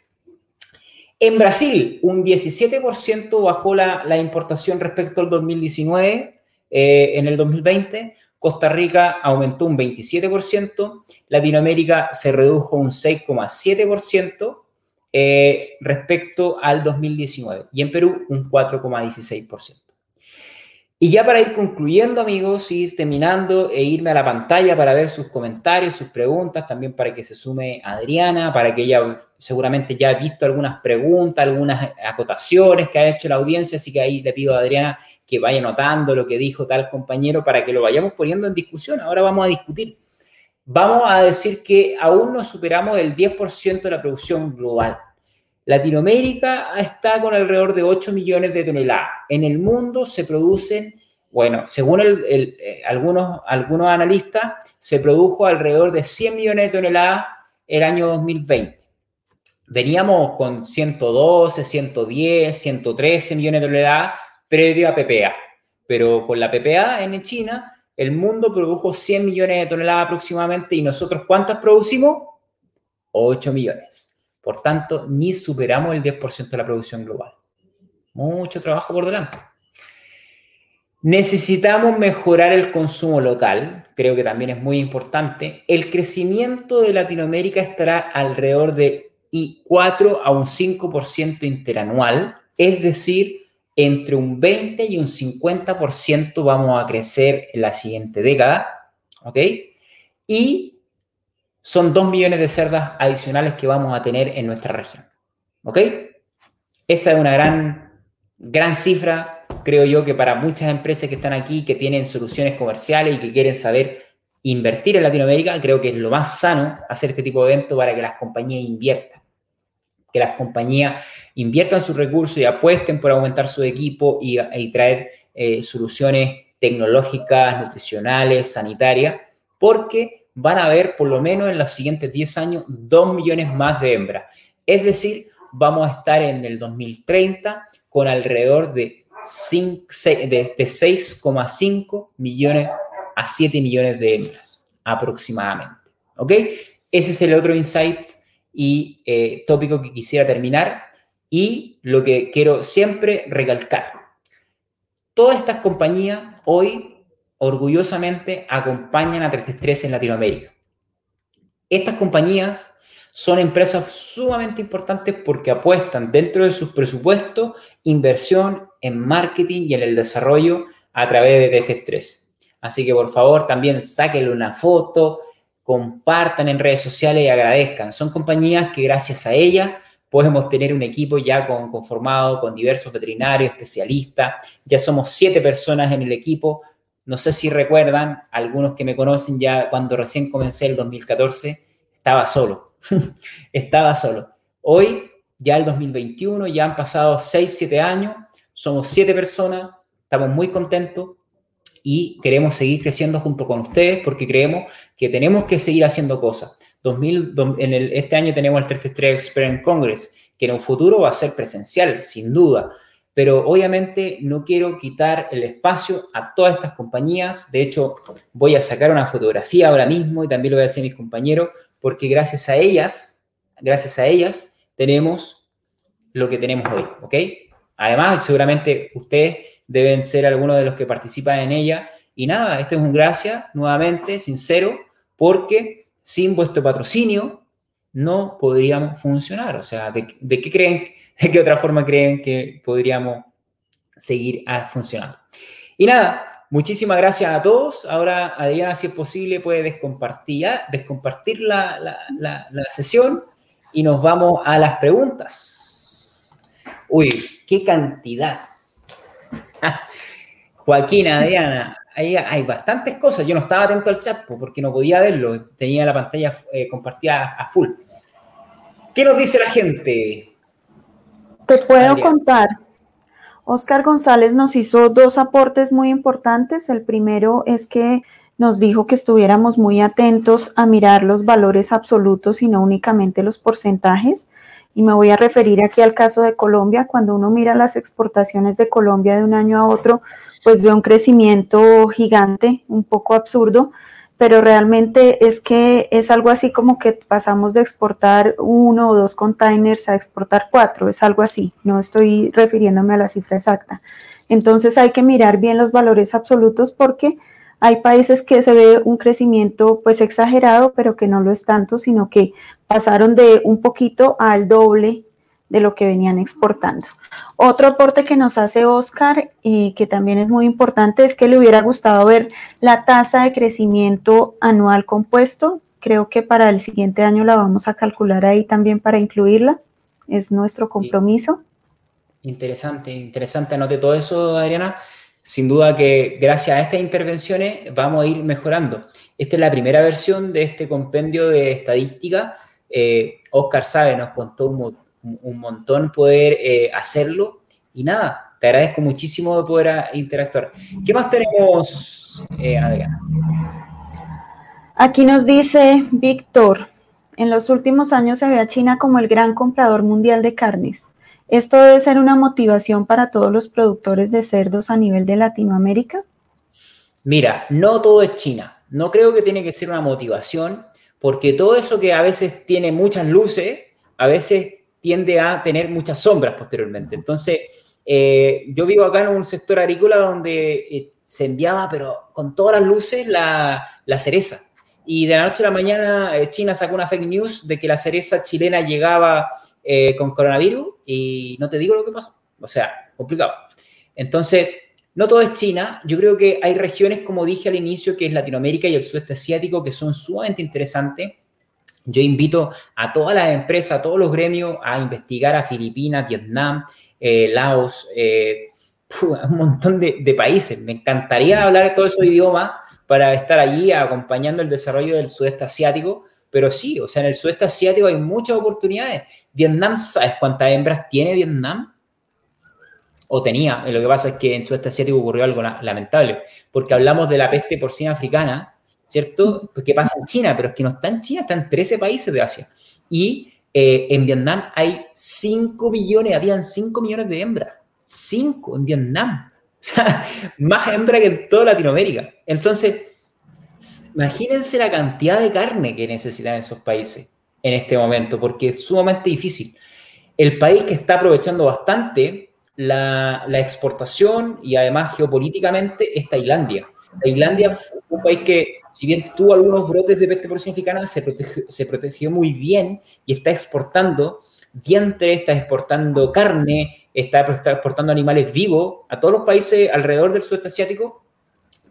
S2: En Brasil, un 17% bajó la, la, importación respecto al 2019, eh, en el 2020, Costa Rica aumentó un 27%, Latinoamérica se redujo un 6,7% eh, respecto al 2019 y en Perú un 4,16%. Y ya para ir concluyendo, amigos, ir terminando e irme a la pantalla para ver sus comentarios, sus preguntas, también para que se sume Adriana, para que ella seguramente ya ha visto algunas preguntas, algunas acotaciones que ha hecho la audiencia, así que ahí le pido a Adriana que vaya notando lo que dijo tal compañero para que lo vayamos poniendo en discusión. Ahora vamos a discutir. Vamos a decir que aún no superamos el 10% de la producción global. Latinoamérica está con alrededor de 8 millones de toneladas. En el mundo se producen, bueno, según eh, algunos, algunos analistas, se produjo alrededor de 100 millones de toneladas el año 2020. Veníamos con 112, 110, 113 millones de toneladas previo a PPA. Pero con la PPA en China, el mundo produjo 100 millones de toneladas aproximadamente y nosotros ¿cuántas producimos? 8 millones. Por tanto, ni superamos el 10% de la producción global. Mucho trabajo por delante. Necesitamos mejorar el consumo local, creo que también es muy importante. El crecimiento de Latinoamérica estará alrededor de 4 a un 5% interanual, es decir, entre un 20 y un 50% vamos a crecer en la siguiente década, ¿ok? Y son 2 millones de cerdas adicionales que vamos a tener en nuestra región. ¿Ok? Esa es una gran, gran cifra, creo yo, que para muchas empresas que están aquí, que tienen soluciones comerciales y que quieren saber invertir en Latinoamérica, creo que es lo más sano hacer este tipo de eventos para que las compañías inviertan. Que las compañías inviertan sus recursos y apuesten por aumentar su equipo y, traer eh, soluciones tecnológicas, nutricionales, sanitarias, porque van a haber por lo menos en los siguientes 10 años 2 millones más de hembras. Es decir, vamos a estar en el 2030 con alrededor de, de 6,5 millones a 7 millones de hembras aproximadamente. ¿Ok? Ese es el otro insight y eh, tópico que quisiera terminar y lo que quiero siempre recalcar. Todas estas compañías hoy orgullosamente acompañan a 333 en Latinoamérica. Estas compañías son empresas sumamente importantes porque apuestan dentro de sus presupuestos inversión en marketing y en el desarrollo a través de 333. Así que por favor también sáquenle una foto, compartan en redes sociales y agradezcan. Son compañías que gracias a ellas podemos tener un equipo ya conformado con diversos veterinarios, especialistas. Ya somos siete personas en el equipo. No sé si recuerdan, algunos que me conocen ya cuando recién comencé el 2014, estaba solo. estaba solo. Hoy, ya el 2021, ya han pasado seis, siete años, somos siete personas, estamos muy contentos y queremos seguir creciendo junto con ustedes porque creemos que tenemos que seguir haciendo cosas. 2000, en este año tenemos el 333 Experience Congress, que en un futuro va a ser presencial, sin duda. Pero obviamente no quiero quitar el espacio a todas estas compañías. De hecho, voy a sacar una fotografía ahora mismo y también lo voy a hacer mis compañeros, porque gracias a ellas, gracias a ellas, tenemos lo que tenemos hoy, ¿ok? Además, seguramente ustedes deben ser algunos de los que participan en ella. Y nada, este es un gracias, nuevamente, sincero, porque sin vuestro patrocinio no podríamos funcionar. O sea, ¿de, qué creen, de qué otra forma creen que podríamos seguir funcionando? Y nada, muchísimas gracias a todos. Ahora, Adriana, si es posible, puede descompartir, descompartir la, sesión y nos vamos a las preguntas. Uy, qué cantidad. Joaquín, Adriana, hay, hay bastantes cosas. Yo no estaba atento al chat porque no podía verlo. Tenía la pantalla eh, compartida a full. ¿Qué nos dice la gente?
S1: Te puedo contar. Oscar González nos hizo dos aportes muy importantes. El primero es que nos dijo que estuviéramos muy atentos a mirar los valores absolutos y no únicamente los porcentajes. Y me voy a referir aquí al caso de Colombia. Cuando uno mira las exportaciones de Colombia de un año a otro, pues ve un crecimiento gigante, un poco absurdo, pero realmente es que es algo así como que pasamos de exportar uno o dos containers a exportar cuatro, es algo así, no estoy refiriéndome a la cifra exacta. Entonces hay que mirar bien los valores absolutos porque hay países que se ve un crecimiento pues exagerado, pero que no lo es tanto, sino que pasaron de un poquito al doble de lo que venían exportando. Otro aporte que nos hace Oscar y que también es muy importante es que le hubiera gustado ver la tasa de crecimiento anual compuesto. Creo que para el siguiente año la vamos a calcular ahí también para incluirla. Es nuestro compromiso.
S2: Interesante, interesante. Anote todo eso, Adriana sin duda que gracias a estas intervenciones vamos a ir mejorando. Esta es la primera versión de este compendio de estadística. Eh, Oscar sabe, nos contó un, montón poder eh, hacerlo. Y nada, te agradezco muchísimo de poder ah, interactuar. ¿Qué más tenemos, eh, Adriana?
S1: Aquí nos dice Víctor, en los últimos años se ve a China como el gran comprador mundial de carnes. ¿Esto debe ser una motivación para todos los productores de cerdos a nivel de Latinoamérica?
S2: Mira, no todo es China. No creo que tiene que ser una motivación, porque todo eso que a veces tiene muchas luces, a veces tiende a tener muchas sombras posteriormente. Entonces, eh, yo vivo acá en un sector agrícola donde eh, se enviaba, pero con todas las luces, la, cereza. Y de la noche a la mañana eh, China sacó una fake news de que la cereza chilena llegaba eh, con coronavirus y no te digo lo que pasó. O sea, complicado. Entonces, no todo es China. Yo creo que hay regiones, como dije al inicio, que es Latinoamérica y el sudeste asiático, que son sumamente interesantes. Yo invito a todas las empresas, a todos los gremios a investigar a Filipinas, Vietnam, eh, Laos, eh, un montón de, de, países. Me encantaría hablar todos esos idiomas para estar allí acompañando el desarrollo del sudeste asiático, pero sí, o sea, en el sudeste asiático hay muchas oportunidades. Vietnam, ¿sabes cuántas hembras tiene Vietnam? O tenía. Lo que pasa es que en sudeste asiático ocurrió algo lamentable, porque hablamos de la peste porcina africana, ¿cierto? Pues que pasa en China, pero es que no está en China, está en 13 países de Asia. Y eh, en Vietnam hay 5 millones, habían 5 millones de hembras. 5 en Vietnam. O sea, más hembras que en toda Latinoamérica. Entonces, Imagínense la cantidad de carne que necesitan esos países en este momento, porque es sumamente difícil. El país que está aprovechando bastante la, exportación y además geopolíticamente es Tailandia. Tailandia fue un país que, si bien tuvo algunos brotes de peste porcina africana, se protegió, muy bien y está exportando dientes, está exportando carne, está exportando animales vivos a todos los países alrededor del sudeste asiático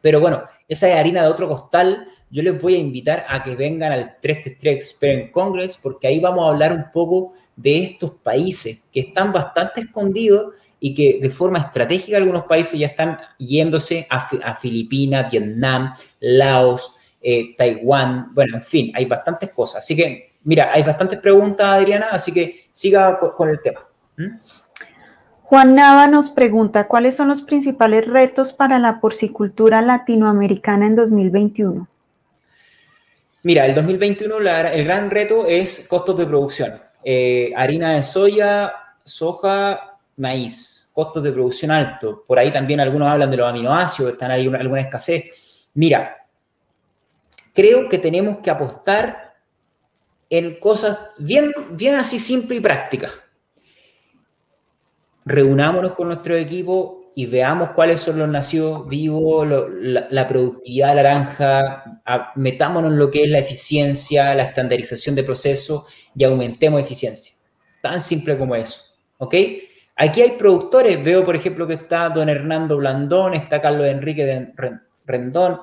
S2: Pero bueno, esa es harina de otro costal. Yo les voy a invitar a que vengan al 333 Experience Congress porque ahí vamos a hablar un poco de estos países que están bastante escondidos y que de forma estratégica algunos países ya están yéndose a, Filipinas, Vietnam, Laos, eh, Taiwán, bueno, en fin, hay bastantes cosas. Así que, mira, hay bastantes preguntas, Adriana, así que siga con, el tema. ¿Mm?
S1: Juan Nava nos pregunta, ¿cuáles son los principales retos para la porcicultura latinoamericana en 2021?
S2: Mira, el 2021 el gran reto es costos de producción. Eh, harina de soya, soja, maíz, costos de producción altos. Por ahí también algunos hablan de los aminoácidos, están ahí alguna escasez. Mira, creo que tenemos que apostar en cosas bien, bien así simple y prácticas reunámonos con nuestro equipo y veamos cuáles son los nacidos vivos, la, productividad de la naranja, metámonos en lo que es la eficiencia, la estandarización de procesos y aumentemos eficiencia. Tan simple como eso. ¿Ok? Aquí hay productores, veo por ejemplo que está don Hernando Blandón, está Carlos Enrique de Rendón,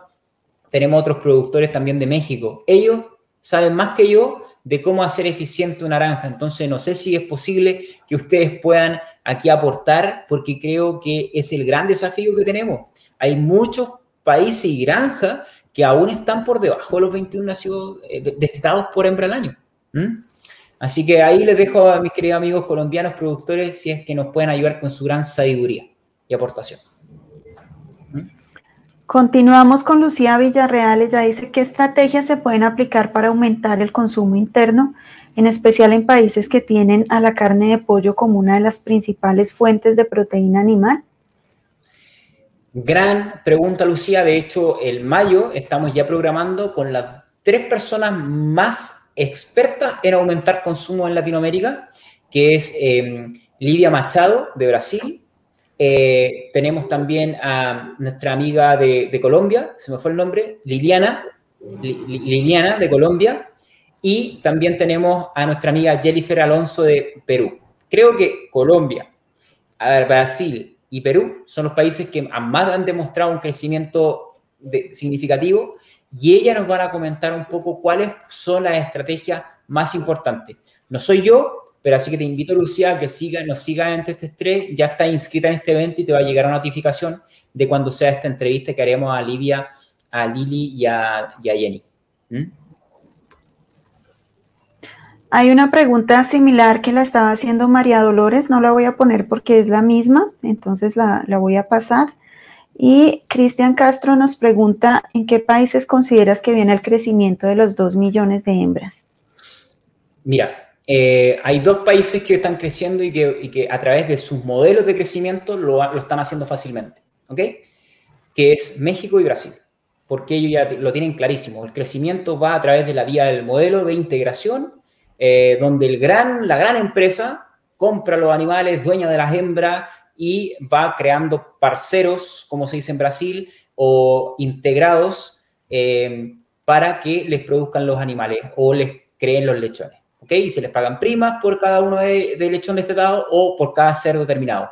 S2: tenemos otros productores también de México. Ellos saben más que yo de cómo hacer eficiente una naranja. Entonces, no sé si es posible que ustedes puedan aquí aportar, porque creo que es el gran desafío que tenemos. Hay muchos países y granjas que aún están por debajo de los 21 nacidos eh, destetados por hembra al año. Así que ahí les dejo a mis queridos amigos colombianos productores si es que nos pueden ayudar con su gran sabiduría y aportación.
S1: Continuamos con Lucía Villarreal. Ella dice qué estrategias se pueden aplicar para aumentar el consumo interno, en especial en países que tienen a la carne de pollo como una de las principales fuentes de proteína animal.
S2: Gran pregunta, Lucía. De hecho, el mayo estamos ya programando con las tres personas más expertas en aumentar consumo en Latinoamérica, que es eh, Livia Machado de Brasil, eh, tenemos también a nuestra amiga de, Colombia, se me fue el nombre, Liliana, Liliana de Colombia, y también tenemos a nuestra amiga Jennifer Alonso de Perú. Creo que Colombia, Brasil y Perú son los países que más han demostrado un crecimiento significativo y ellas nos van a comentar un poco cuáles son las estrategias más importantes. No soy yo, pero así que te invito, Lucía, a que siga, nos siga en este estrés. Ya está inscrita en este evento y te va a llegar una notificación de cuando sea esta entrevista que haremos a Livia, a Lili y a, Jenny. ¿Mm?
S1: Hay una pregunta similar que la estaba haciendo María Dolores, no la voy a poner porque es la misma, entonces la, la voy a pasar. Y Cristian Castro nos pregunta, ¿en qué países consideras que viene el crecimiento de los 2 millones de hembras?
S2: Mira, eh, hay dos países que están creciendo y que, a través de sus modelos de crecimiento lo, están haciendo fácilmente, ¿ok? Que es México y Brasil, porque ellos ya lo tienen clarísimo. El crecimiento va a través de la vía del modelo de integración, eh, donde el gran, la gran empresa compra los animales, dueña de las hembras y va creando parceros, como se dice en Brasil, o integrados eh, para que les produzcan los animales o les creen los lechones. ¿ok? Y se les pagan primas por cada uno de, de lechón destetado o por cada cerdo terminado.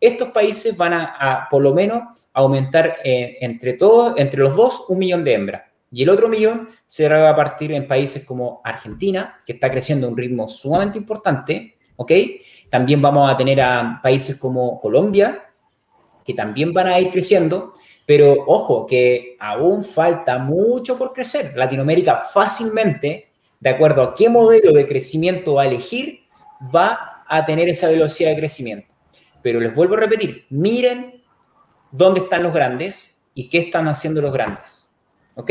S2: Estos países van a, por lo menos, aumentar eh, entre todos, entre los dos, un millón de hembras. Y el otro millón se va a partir en países como Argentina, que está creciendo a un ritmo sumamente importante, ¿ok? También vamos a tener a países como Colombia, que también van a ir creciendo, pero ojo, que aún falta mucho por crecer. Latinoamérica fácilmente de acuerdo a qué modelo de crecimiento va a elegir, va a tener esa velocidad de crecimiento. Pero les vuelvo a repetir, miren dónde están los grandes y qué están haciendo los grandes. ¿Ok?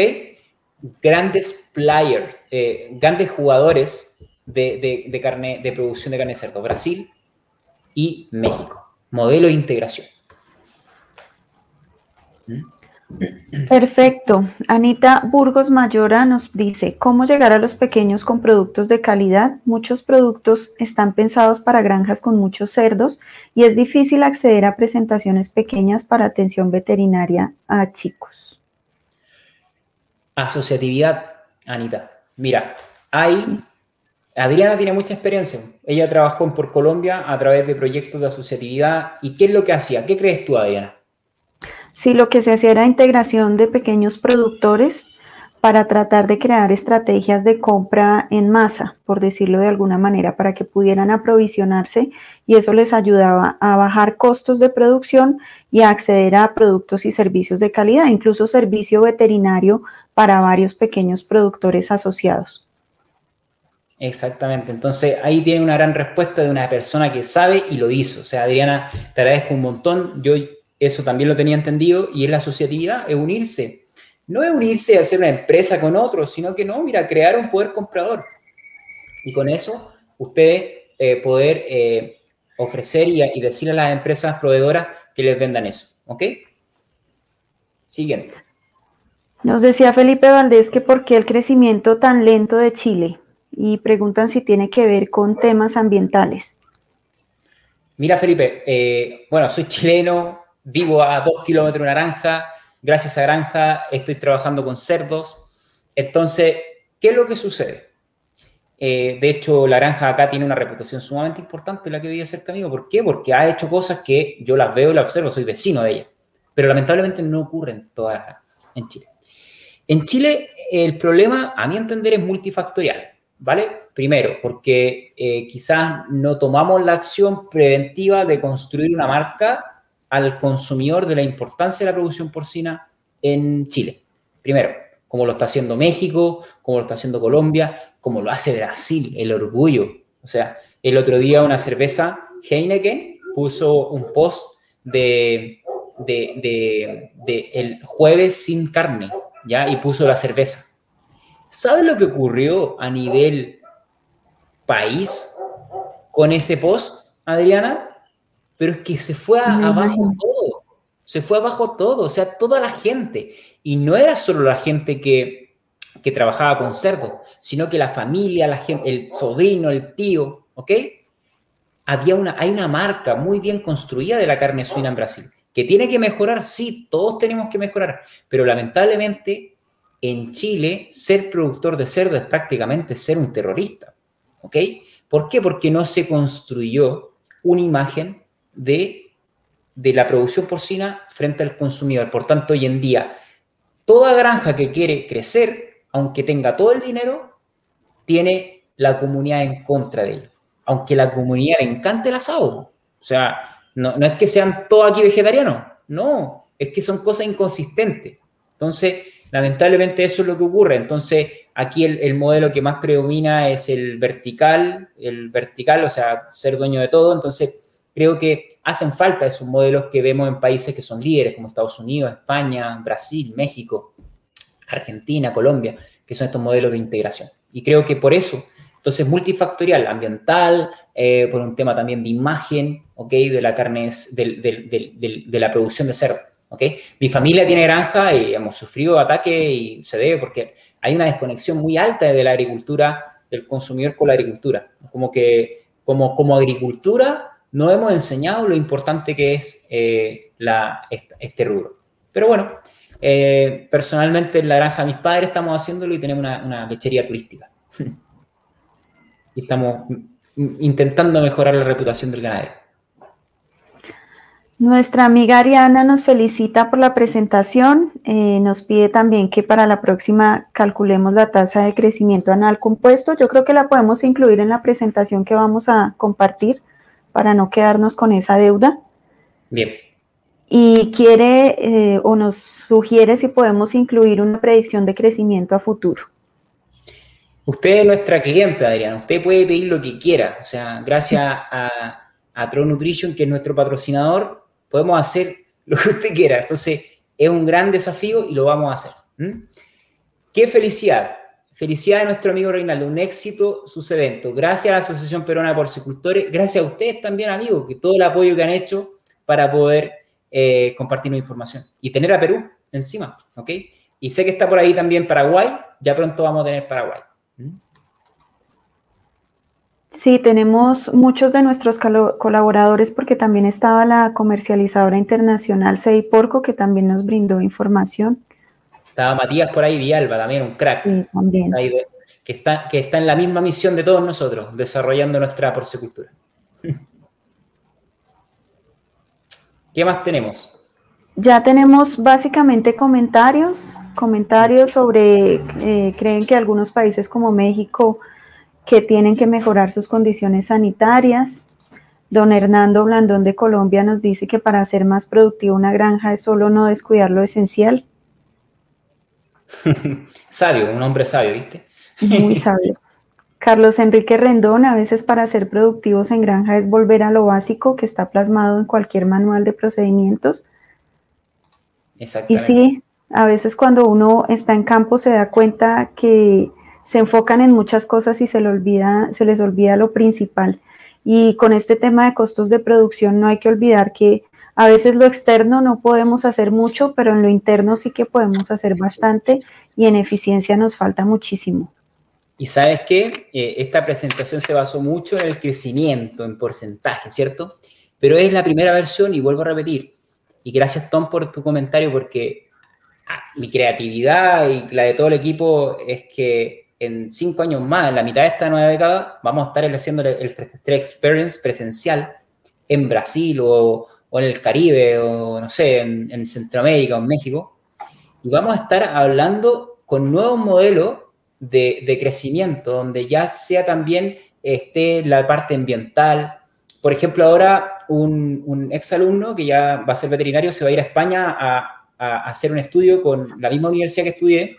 S2: Grandes players, eh, grandes jugadores de, carne, de producción de carne de cerdo, Brasil y México. Modelo de integración.
S1: ¿Mm? Perfecto. Anita Burgos Mayora nos dice, ¿cómo llegar a los pequeños con productos de calidad? Muchos productos están pensados para granjas con muchos cerdos y es difícil acceder a presentaciones pequeñas para atención veterinaria a chicos.
S2: Asociatividad, Anita. Mira, hay... Adriana tiene mucha experiencia. Ella trabajó en Por Colombia a través de proyectos de asociatividad. ¿Y qué es lo que hacía? ¿Qué crees tú, Adriana?
S1: Sí, lo que se hacía era integración de pequeños productores para tratar de crear estrategias de compra en masa, por decirlo de alguna manera, para que pudieran aprovisionarse y eso les ayudaba a bajar costos de producción y a acceder a productos y servicios de calidad, incluso servicio veterinario para varios pequeños productores asociados.
S2: Exactamente, entonces ahí tiene una gran respuesta de una persona que sabe y lo hizo. O sea, Adriana, te agradezco un montón, yo eso también lo tenía entendido y es la asociatividad, es unirse. No es unirse y hacer una empresa con otros, sino que no, mira, crear un poder comprador. Y con eso, ustedes eh, poder eh, ofrecer y, y decirle a las empresas proveedoras que les vendan eso. ¿Ok? Siguiente.
S1: Nos decía Felipe Valdés que por qué el crecimiento tan lento de Chile y preguntan si tiene que ver con temas ambientales.
S2: Mira, Felipe, eh, bueno, soy chileno, vivo a dos kilómetros de Naranja, gracias a Granja estoy trabajando con cerdos. Entonces, ¿qué es lo que sucede? Eh, de hecho, la granja acá tiene una reputación sumamente importante, la que vive cerca mío. ¿Por qué? Porque ha hecho cosas que yo las veo y las observo, soy vecino de ella. Pero lamentablemente no ocurren todas en Chile. En Chile, el problema, a mi entender, es multifactorial. ¿Vale? Primero, porque eh, quizás no tomamos la acción preventiva de construir una marca al consumidor de la importancia de la producción porcina en Chile. Primero, como lo está haciendo México, como lo está haciendo Colombia, como lo hace Brasil, el orgullo. O sea, el otro día una cerveza Heineken puso un post de, de, de el jueves sin carne, ¿ya? Y puso la cerveza. ¿Sabes lo que ocurrió a nivel país con ese post, Adriana? Pero es que se fue abajo todo. Se fue abajo todo, o sea, toda la gente. Y no era solo la gente que, que trabajaba con cerdo, sino que la familia, la gente, el sobrino, el tío, ¿ok? Había una, hay una marca muy bien construida de la carne suina en Brasil. Que tiene que mejorar, sí, todos tenemos que mejorar, pero lamentablemente en Chile ser productor de cerdo es prácticamente ser un terrorista. ¿Ok? ¿Por qué? Porque no se construyó una imagen de, de la producción porcina frente al consumidor. Por tanto, hoy en día, toda granja que quiere crecer, aunque tenga todo el dinero, tiene la comunidad en contra de ello. Aunque la comunidad le encante el asado. O sea, no, no es que sean todos aquí vegetarianos, no, es que son cosas inconsistentes. Entonces, Lamentablemente eso es lo que ocurre. Entonces, aquí el, modelo que más predomina es el vertical, el vertical, o sea, ser dueño de todo. Entonces, creo que hacen falta esos modelos que vemos en países que son líderes, como Estados Unidos, España, Brasil, México, Argentina, Colombia, que son estos modelos de integración. Y creo que por eso, entonces, multifactorial, ambiental, eh, por un tema también de imagen, ¿ok? De la carne, de la producción de cerdo. Mi familia tiene granja y hemos sufrido ataques y se debe porque hay una desconexión muy alta de la agricultura, del consumidor con la agricultura. Como que como, como agricultura no hemos enseñado lo importante que es eh, la, este, rubro. Pero bueno, eh, personalmente en la granja de mis padres estamos haciéndolo y tenemos una, una lechería turística. y estamos intentando mejorar la reputación del ganadero.
S1: Nuestra amiga Ariana nos felicita por la presentación. Eh, nos pide también que para la próxima calculemos la tasa de crecimiento anual compuesto. Yo creo que la podemos incluir en la presentación que vamos a compartir para no quedarnos con esa deuda.
S2: Bien.
S1: Y quiere eh, o nos sugiere si podemos incluir una predicción de crecimiento a futuro.
S2: Usted es nuestra cliente, Adriana. Usted puede pedir lo que quiera. O sea, gracias a, a Tro Nutrition, que es nuestro patrocinador, podemos hacer lo que usted quiera. Entonces, es un gran desafío y lo vamos a hacer. ¡Qué felicidad! Felicidad de nuestro amigo Reinaldo, un éxito sus eventos. Gracias a la Asociación Peruana de Porcicultores, gracias a ustedes también, amigos, que todo el apoyo que han hecho para poder eh, compartir la información y tener a Perú encima, ¿ok? Y sé que está por ahí también Paraguay, ya pronto vamos a tener Paraguay.
S1: Sí, tenemos muchos de nuestros colaboradores porque también estaba la comercializadora internacional Porco que también nos brindó información.
S2: Estaba Matías por ahí, Vialba, también un crack.
S1: Sí, también.
S2: que, está, que está en la misma misión de todos nosotros, desarrollando nuestra porcicultura. ¿Qué más tenemos?
S1: ya tenemos básicamente comentarios, comentarios sobre, eh, creen que algunos países como México que tienen que mejorar sus condiciones sanitarias. Don Hernando Blandón de Colombia nos dice que para ser más productivo una granja es solo no descuidar lo esencial.
S2: sabio, un hombre sabio, ¿viste?
S1: Muy sabio. Carlos Enrique Rendón, a veces para ser productivos en granja es volver a lo básico que está plasmado en cualquier manual de procedimientos. Y sí, a veces cuando uno está en campo se da cuenta que se enfocan en muchas cosas y se, le olvida, se les olvida lo principal. Y con este tema de costos de producción no hay que olvidar que a veces lo externo no podemos hacer mucho, pero en lo interno sí que podemos hacer bastante y en eficiencia nos falta muchísimo.
S2: Y sabes qué, eh, esta presentación se basó mucho en el crecimiento, en porcentaje, ¿cierto? Pero es la primera versión y vuelvo a repetir, y gracias Tom por tu comentario porque ah, mi creatividad y la de todo el equipo es que en cinco años más, en la mitad de esta nueva década, vamos a estar haciendo el 3 Experience presencial en Brasil o, en el Caribe o no sé, en, Centroamérica o en México. Y vamos a estar hablando con nuevos modelos de, crecimiento, donde ya sea también esté la parte ambiental, por ejemplo, ahora un, un exalumno que ya va a ser veterinario se va a ir a España a, hacer un estudio con la misma universidad que estudié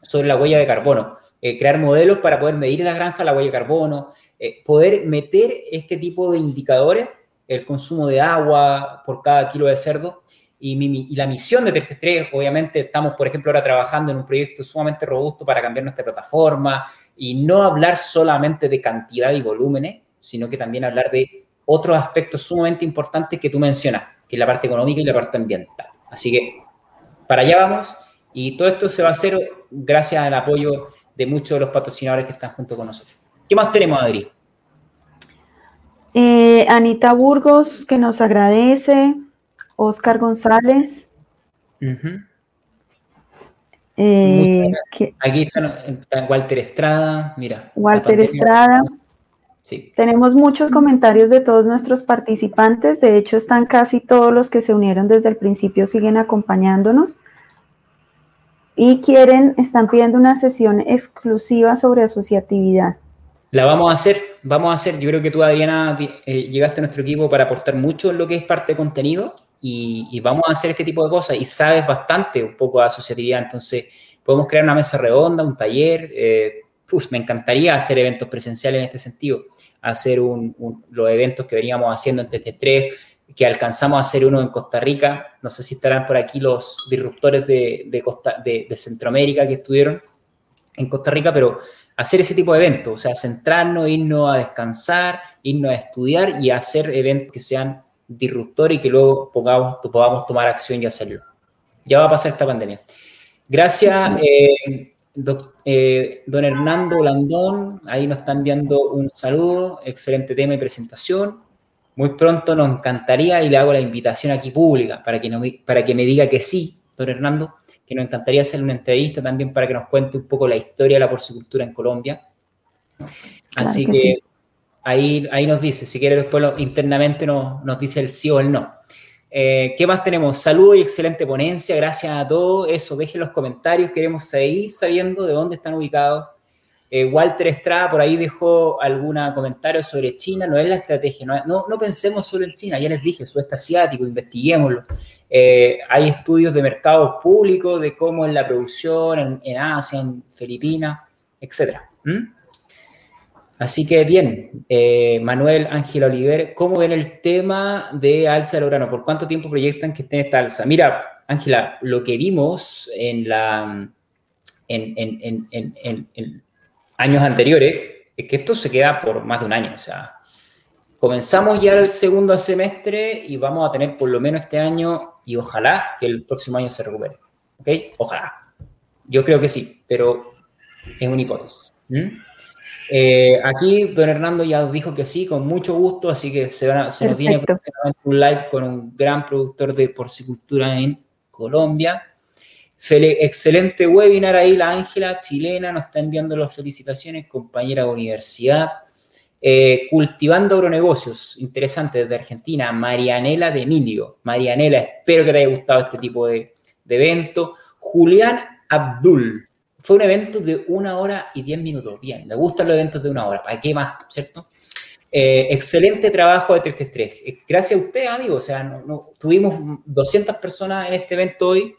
S2: sobre la huella de carbono. Eh, crear modelos para poder medir en la granja la huella de carbono, eh, poder meter este tipo de indicadores, el consumo de agua por cada kilo de cerdo. Y, la misión de 3 obviamente, estamos, por ejemplo, ahora trabajando en un proyecto sumamente robusto para cambiar nuestra plataforma y no hablar solamente de cantidad y volúmenes, sino que también hablar de otros aspectos sumamente importantes que tú mencionas, que es la parte económica y la parte ambiental. Así que para allá vamos y todo esto se va a hacer gracias al apoyo de muchos de los patrocinadores que están junto con nosotros. ¿Qué más tenemos, Adri?
S1: Eh, Anita Burgos, que nos agradece. Oscar González.
S2: Eh, Aquí está, está, Walter Estrada, mira.
S1: Walter Estrada. Tenemos muchos comentarios de todos nuestros participantes, de hecho están casi todos los que se unieron desde el principio, siguen acompañándonos y quieren, están pidiendo una sesión exclusiva sobre asociatividad.
S2: La vamos a hacer, vamos a hacer, yo creo que tú Adriana eh, llegaste a nuestro equipo para aportar mucho en lo que es parte de contenido y, vamos a hacer este tipo de cosas. Y sabes bastante un poco de asociatividad, entonces podemos crear una mesa redonda, un taller, eh, me encantaría hacer eventos presenciales en este sentido, hacer los eventos que veníamos haciendo en TT3, que alcanzamos a hacer uno en Costa Rica. No sé si estarán por aquí los disruptores de, Costa, de, Centroamérica que estuvieron en Costa Rica, pero hacer ese tipo de eventos, o sea, centrarnos, irnos a descansar, irnos a estudiar y hacer eventos que sean disruptores y que luego podamos, podamos tomar acción y hacerlo. Ya va a pasar esta pandemia. Gracias. Eh, eh, don Hernando Blandón, ahí nos están enviando un saludo, excelente tema y presentación. Muy pronto nos encantaría, y le hago la invitación aquí pública para que, no, para que me diga que sí, don Hernando, que nos encantaría hacer una entrevista también para que nos cuente un poco la historia de la porcicultura en Colombia. Así que, ahí, ahí nos dice, si quiere después internamente nos, nos dice el sí o el no. Eh, ¿Qué más tenemos? Saludos y excelente ponencia. Gracias a todos. Eso, dejen los comentarios. Queremos seguir sabiendo de dónde están ubicados. Eh, Walter Estrada por ahí dejó algún comentario sobre China. No es la estrategia. No, no, pensemos solo en China. Ya les dije, sudeste asiático, investiguémoslo. Eh, hay estudios de mercados públicos de cómo es la producción en, Asia, en Filipinas, etc. Así que bien, eh, Manuel Ángel Oliver, ¿cómo ven el tema de alza del grano? ¿Por cuánto tiempo proyectan que esté esta alza? Mira, Ángela, lo que vimos en, la, en, años anteriores es que esto se queda por más de un año. O sea, comenzamos ya el segundo semestre y vamos a tener por lo menos este año y ojalá que el próximo año se recupere. ¿Ok? Ojalá. Yo creo que sí, pero es una hipótesis. Eh, aquí don Hernando ya dijo que sí, con mucho gusto, así que se, se nos viene un live con un gran productor de porcicultura en Colombia. Excelente webinar ahí, la Ángela, chilena, nos está enviando las felicitaciones, compañera de universidad. Eh, cultivando agronegocios, interesante, desde Argentina, Marianela de Emilio. Marianela, espero que te haya gustado este tipo de, de evento. Julián Abdul, fue un evento de una hora y diez minutos. Bien, me gustan los eventos de una hora, ¿para qué más, cierto? Eh, excelente trabajo de 333. Eh, gracias a usted, amigo. O sea, tuvimos 200 personas en este evento hoy.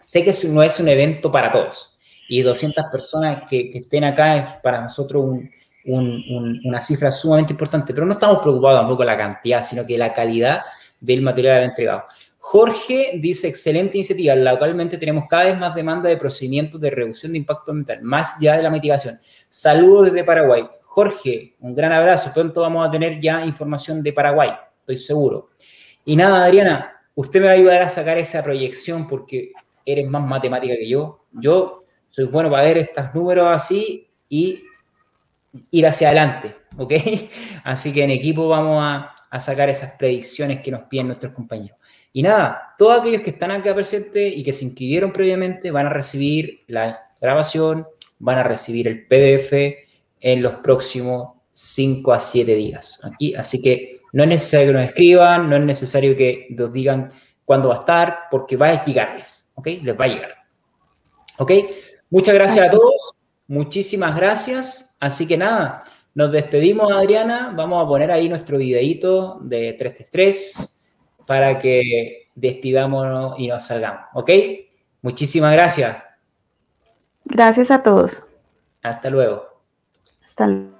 S2: Sé que no es un evento para todos. Y 200 personas que, estén acá es para nosotros una cifra sumamente importante. Pero no estamos preocupados tampoco la cantidad, sino que la calidad del material entregado. Jorge dice, excelente iniciativa. Localmente tenemos cada vez más demanda de procedimientos de reducción de impacto ambiental, más ya de la mitigación. Saludos desde Paraguay. Jorge, un gran abrazo. Pronto vamos a tener ya información de Paraguay, estoy seguro. Y nada, Adriana, usted me va a ayudar a sacar esa proyección porque eres más matemática que yo. Yo soy bueno para ver estos números así y ir hacia adelante, ¿ok? Así que en equipo vamos a, sacar esas predicciones que nos piden nuestros compañeros. Y nada, todos aquellos que están acá presentes y que se inscribieron previamente van a recibir la grabación, van a recibir el PDF en los próximos 5 a 7 días. Aquí, así que no es necesario que nos escriban, no es necesario que nos digan cuándo va a estar, porque va a llegarles, ¿ok? Les va a llegar. ¿Ok? Muchas gracias a todos, muchísimas gracias. Así que nada, nos despedimos, Adriana. Vamos a poner ahí nuestro videito de 333 para que despidámonos y nos salgamos, ¿ok? Muchísimas gracias.
S1: Gracias a todos.
S2: Hasta luego.
S1: Hasta luego.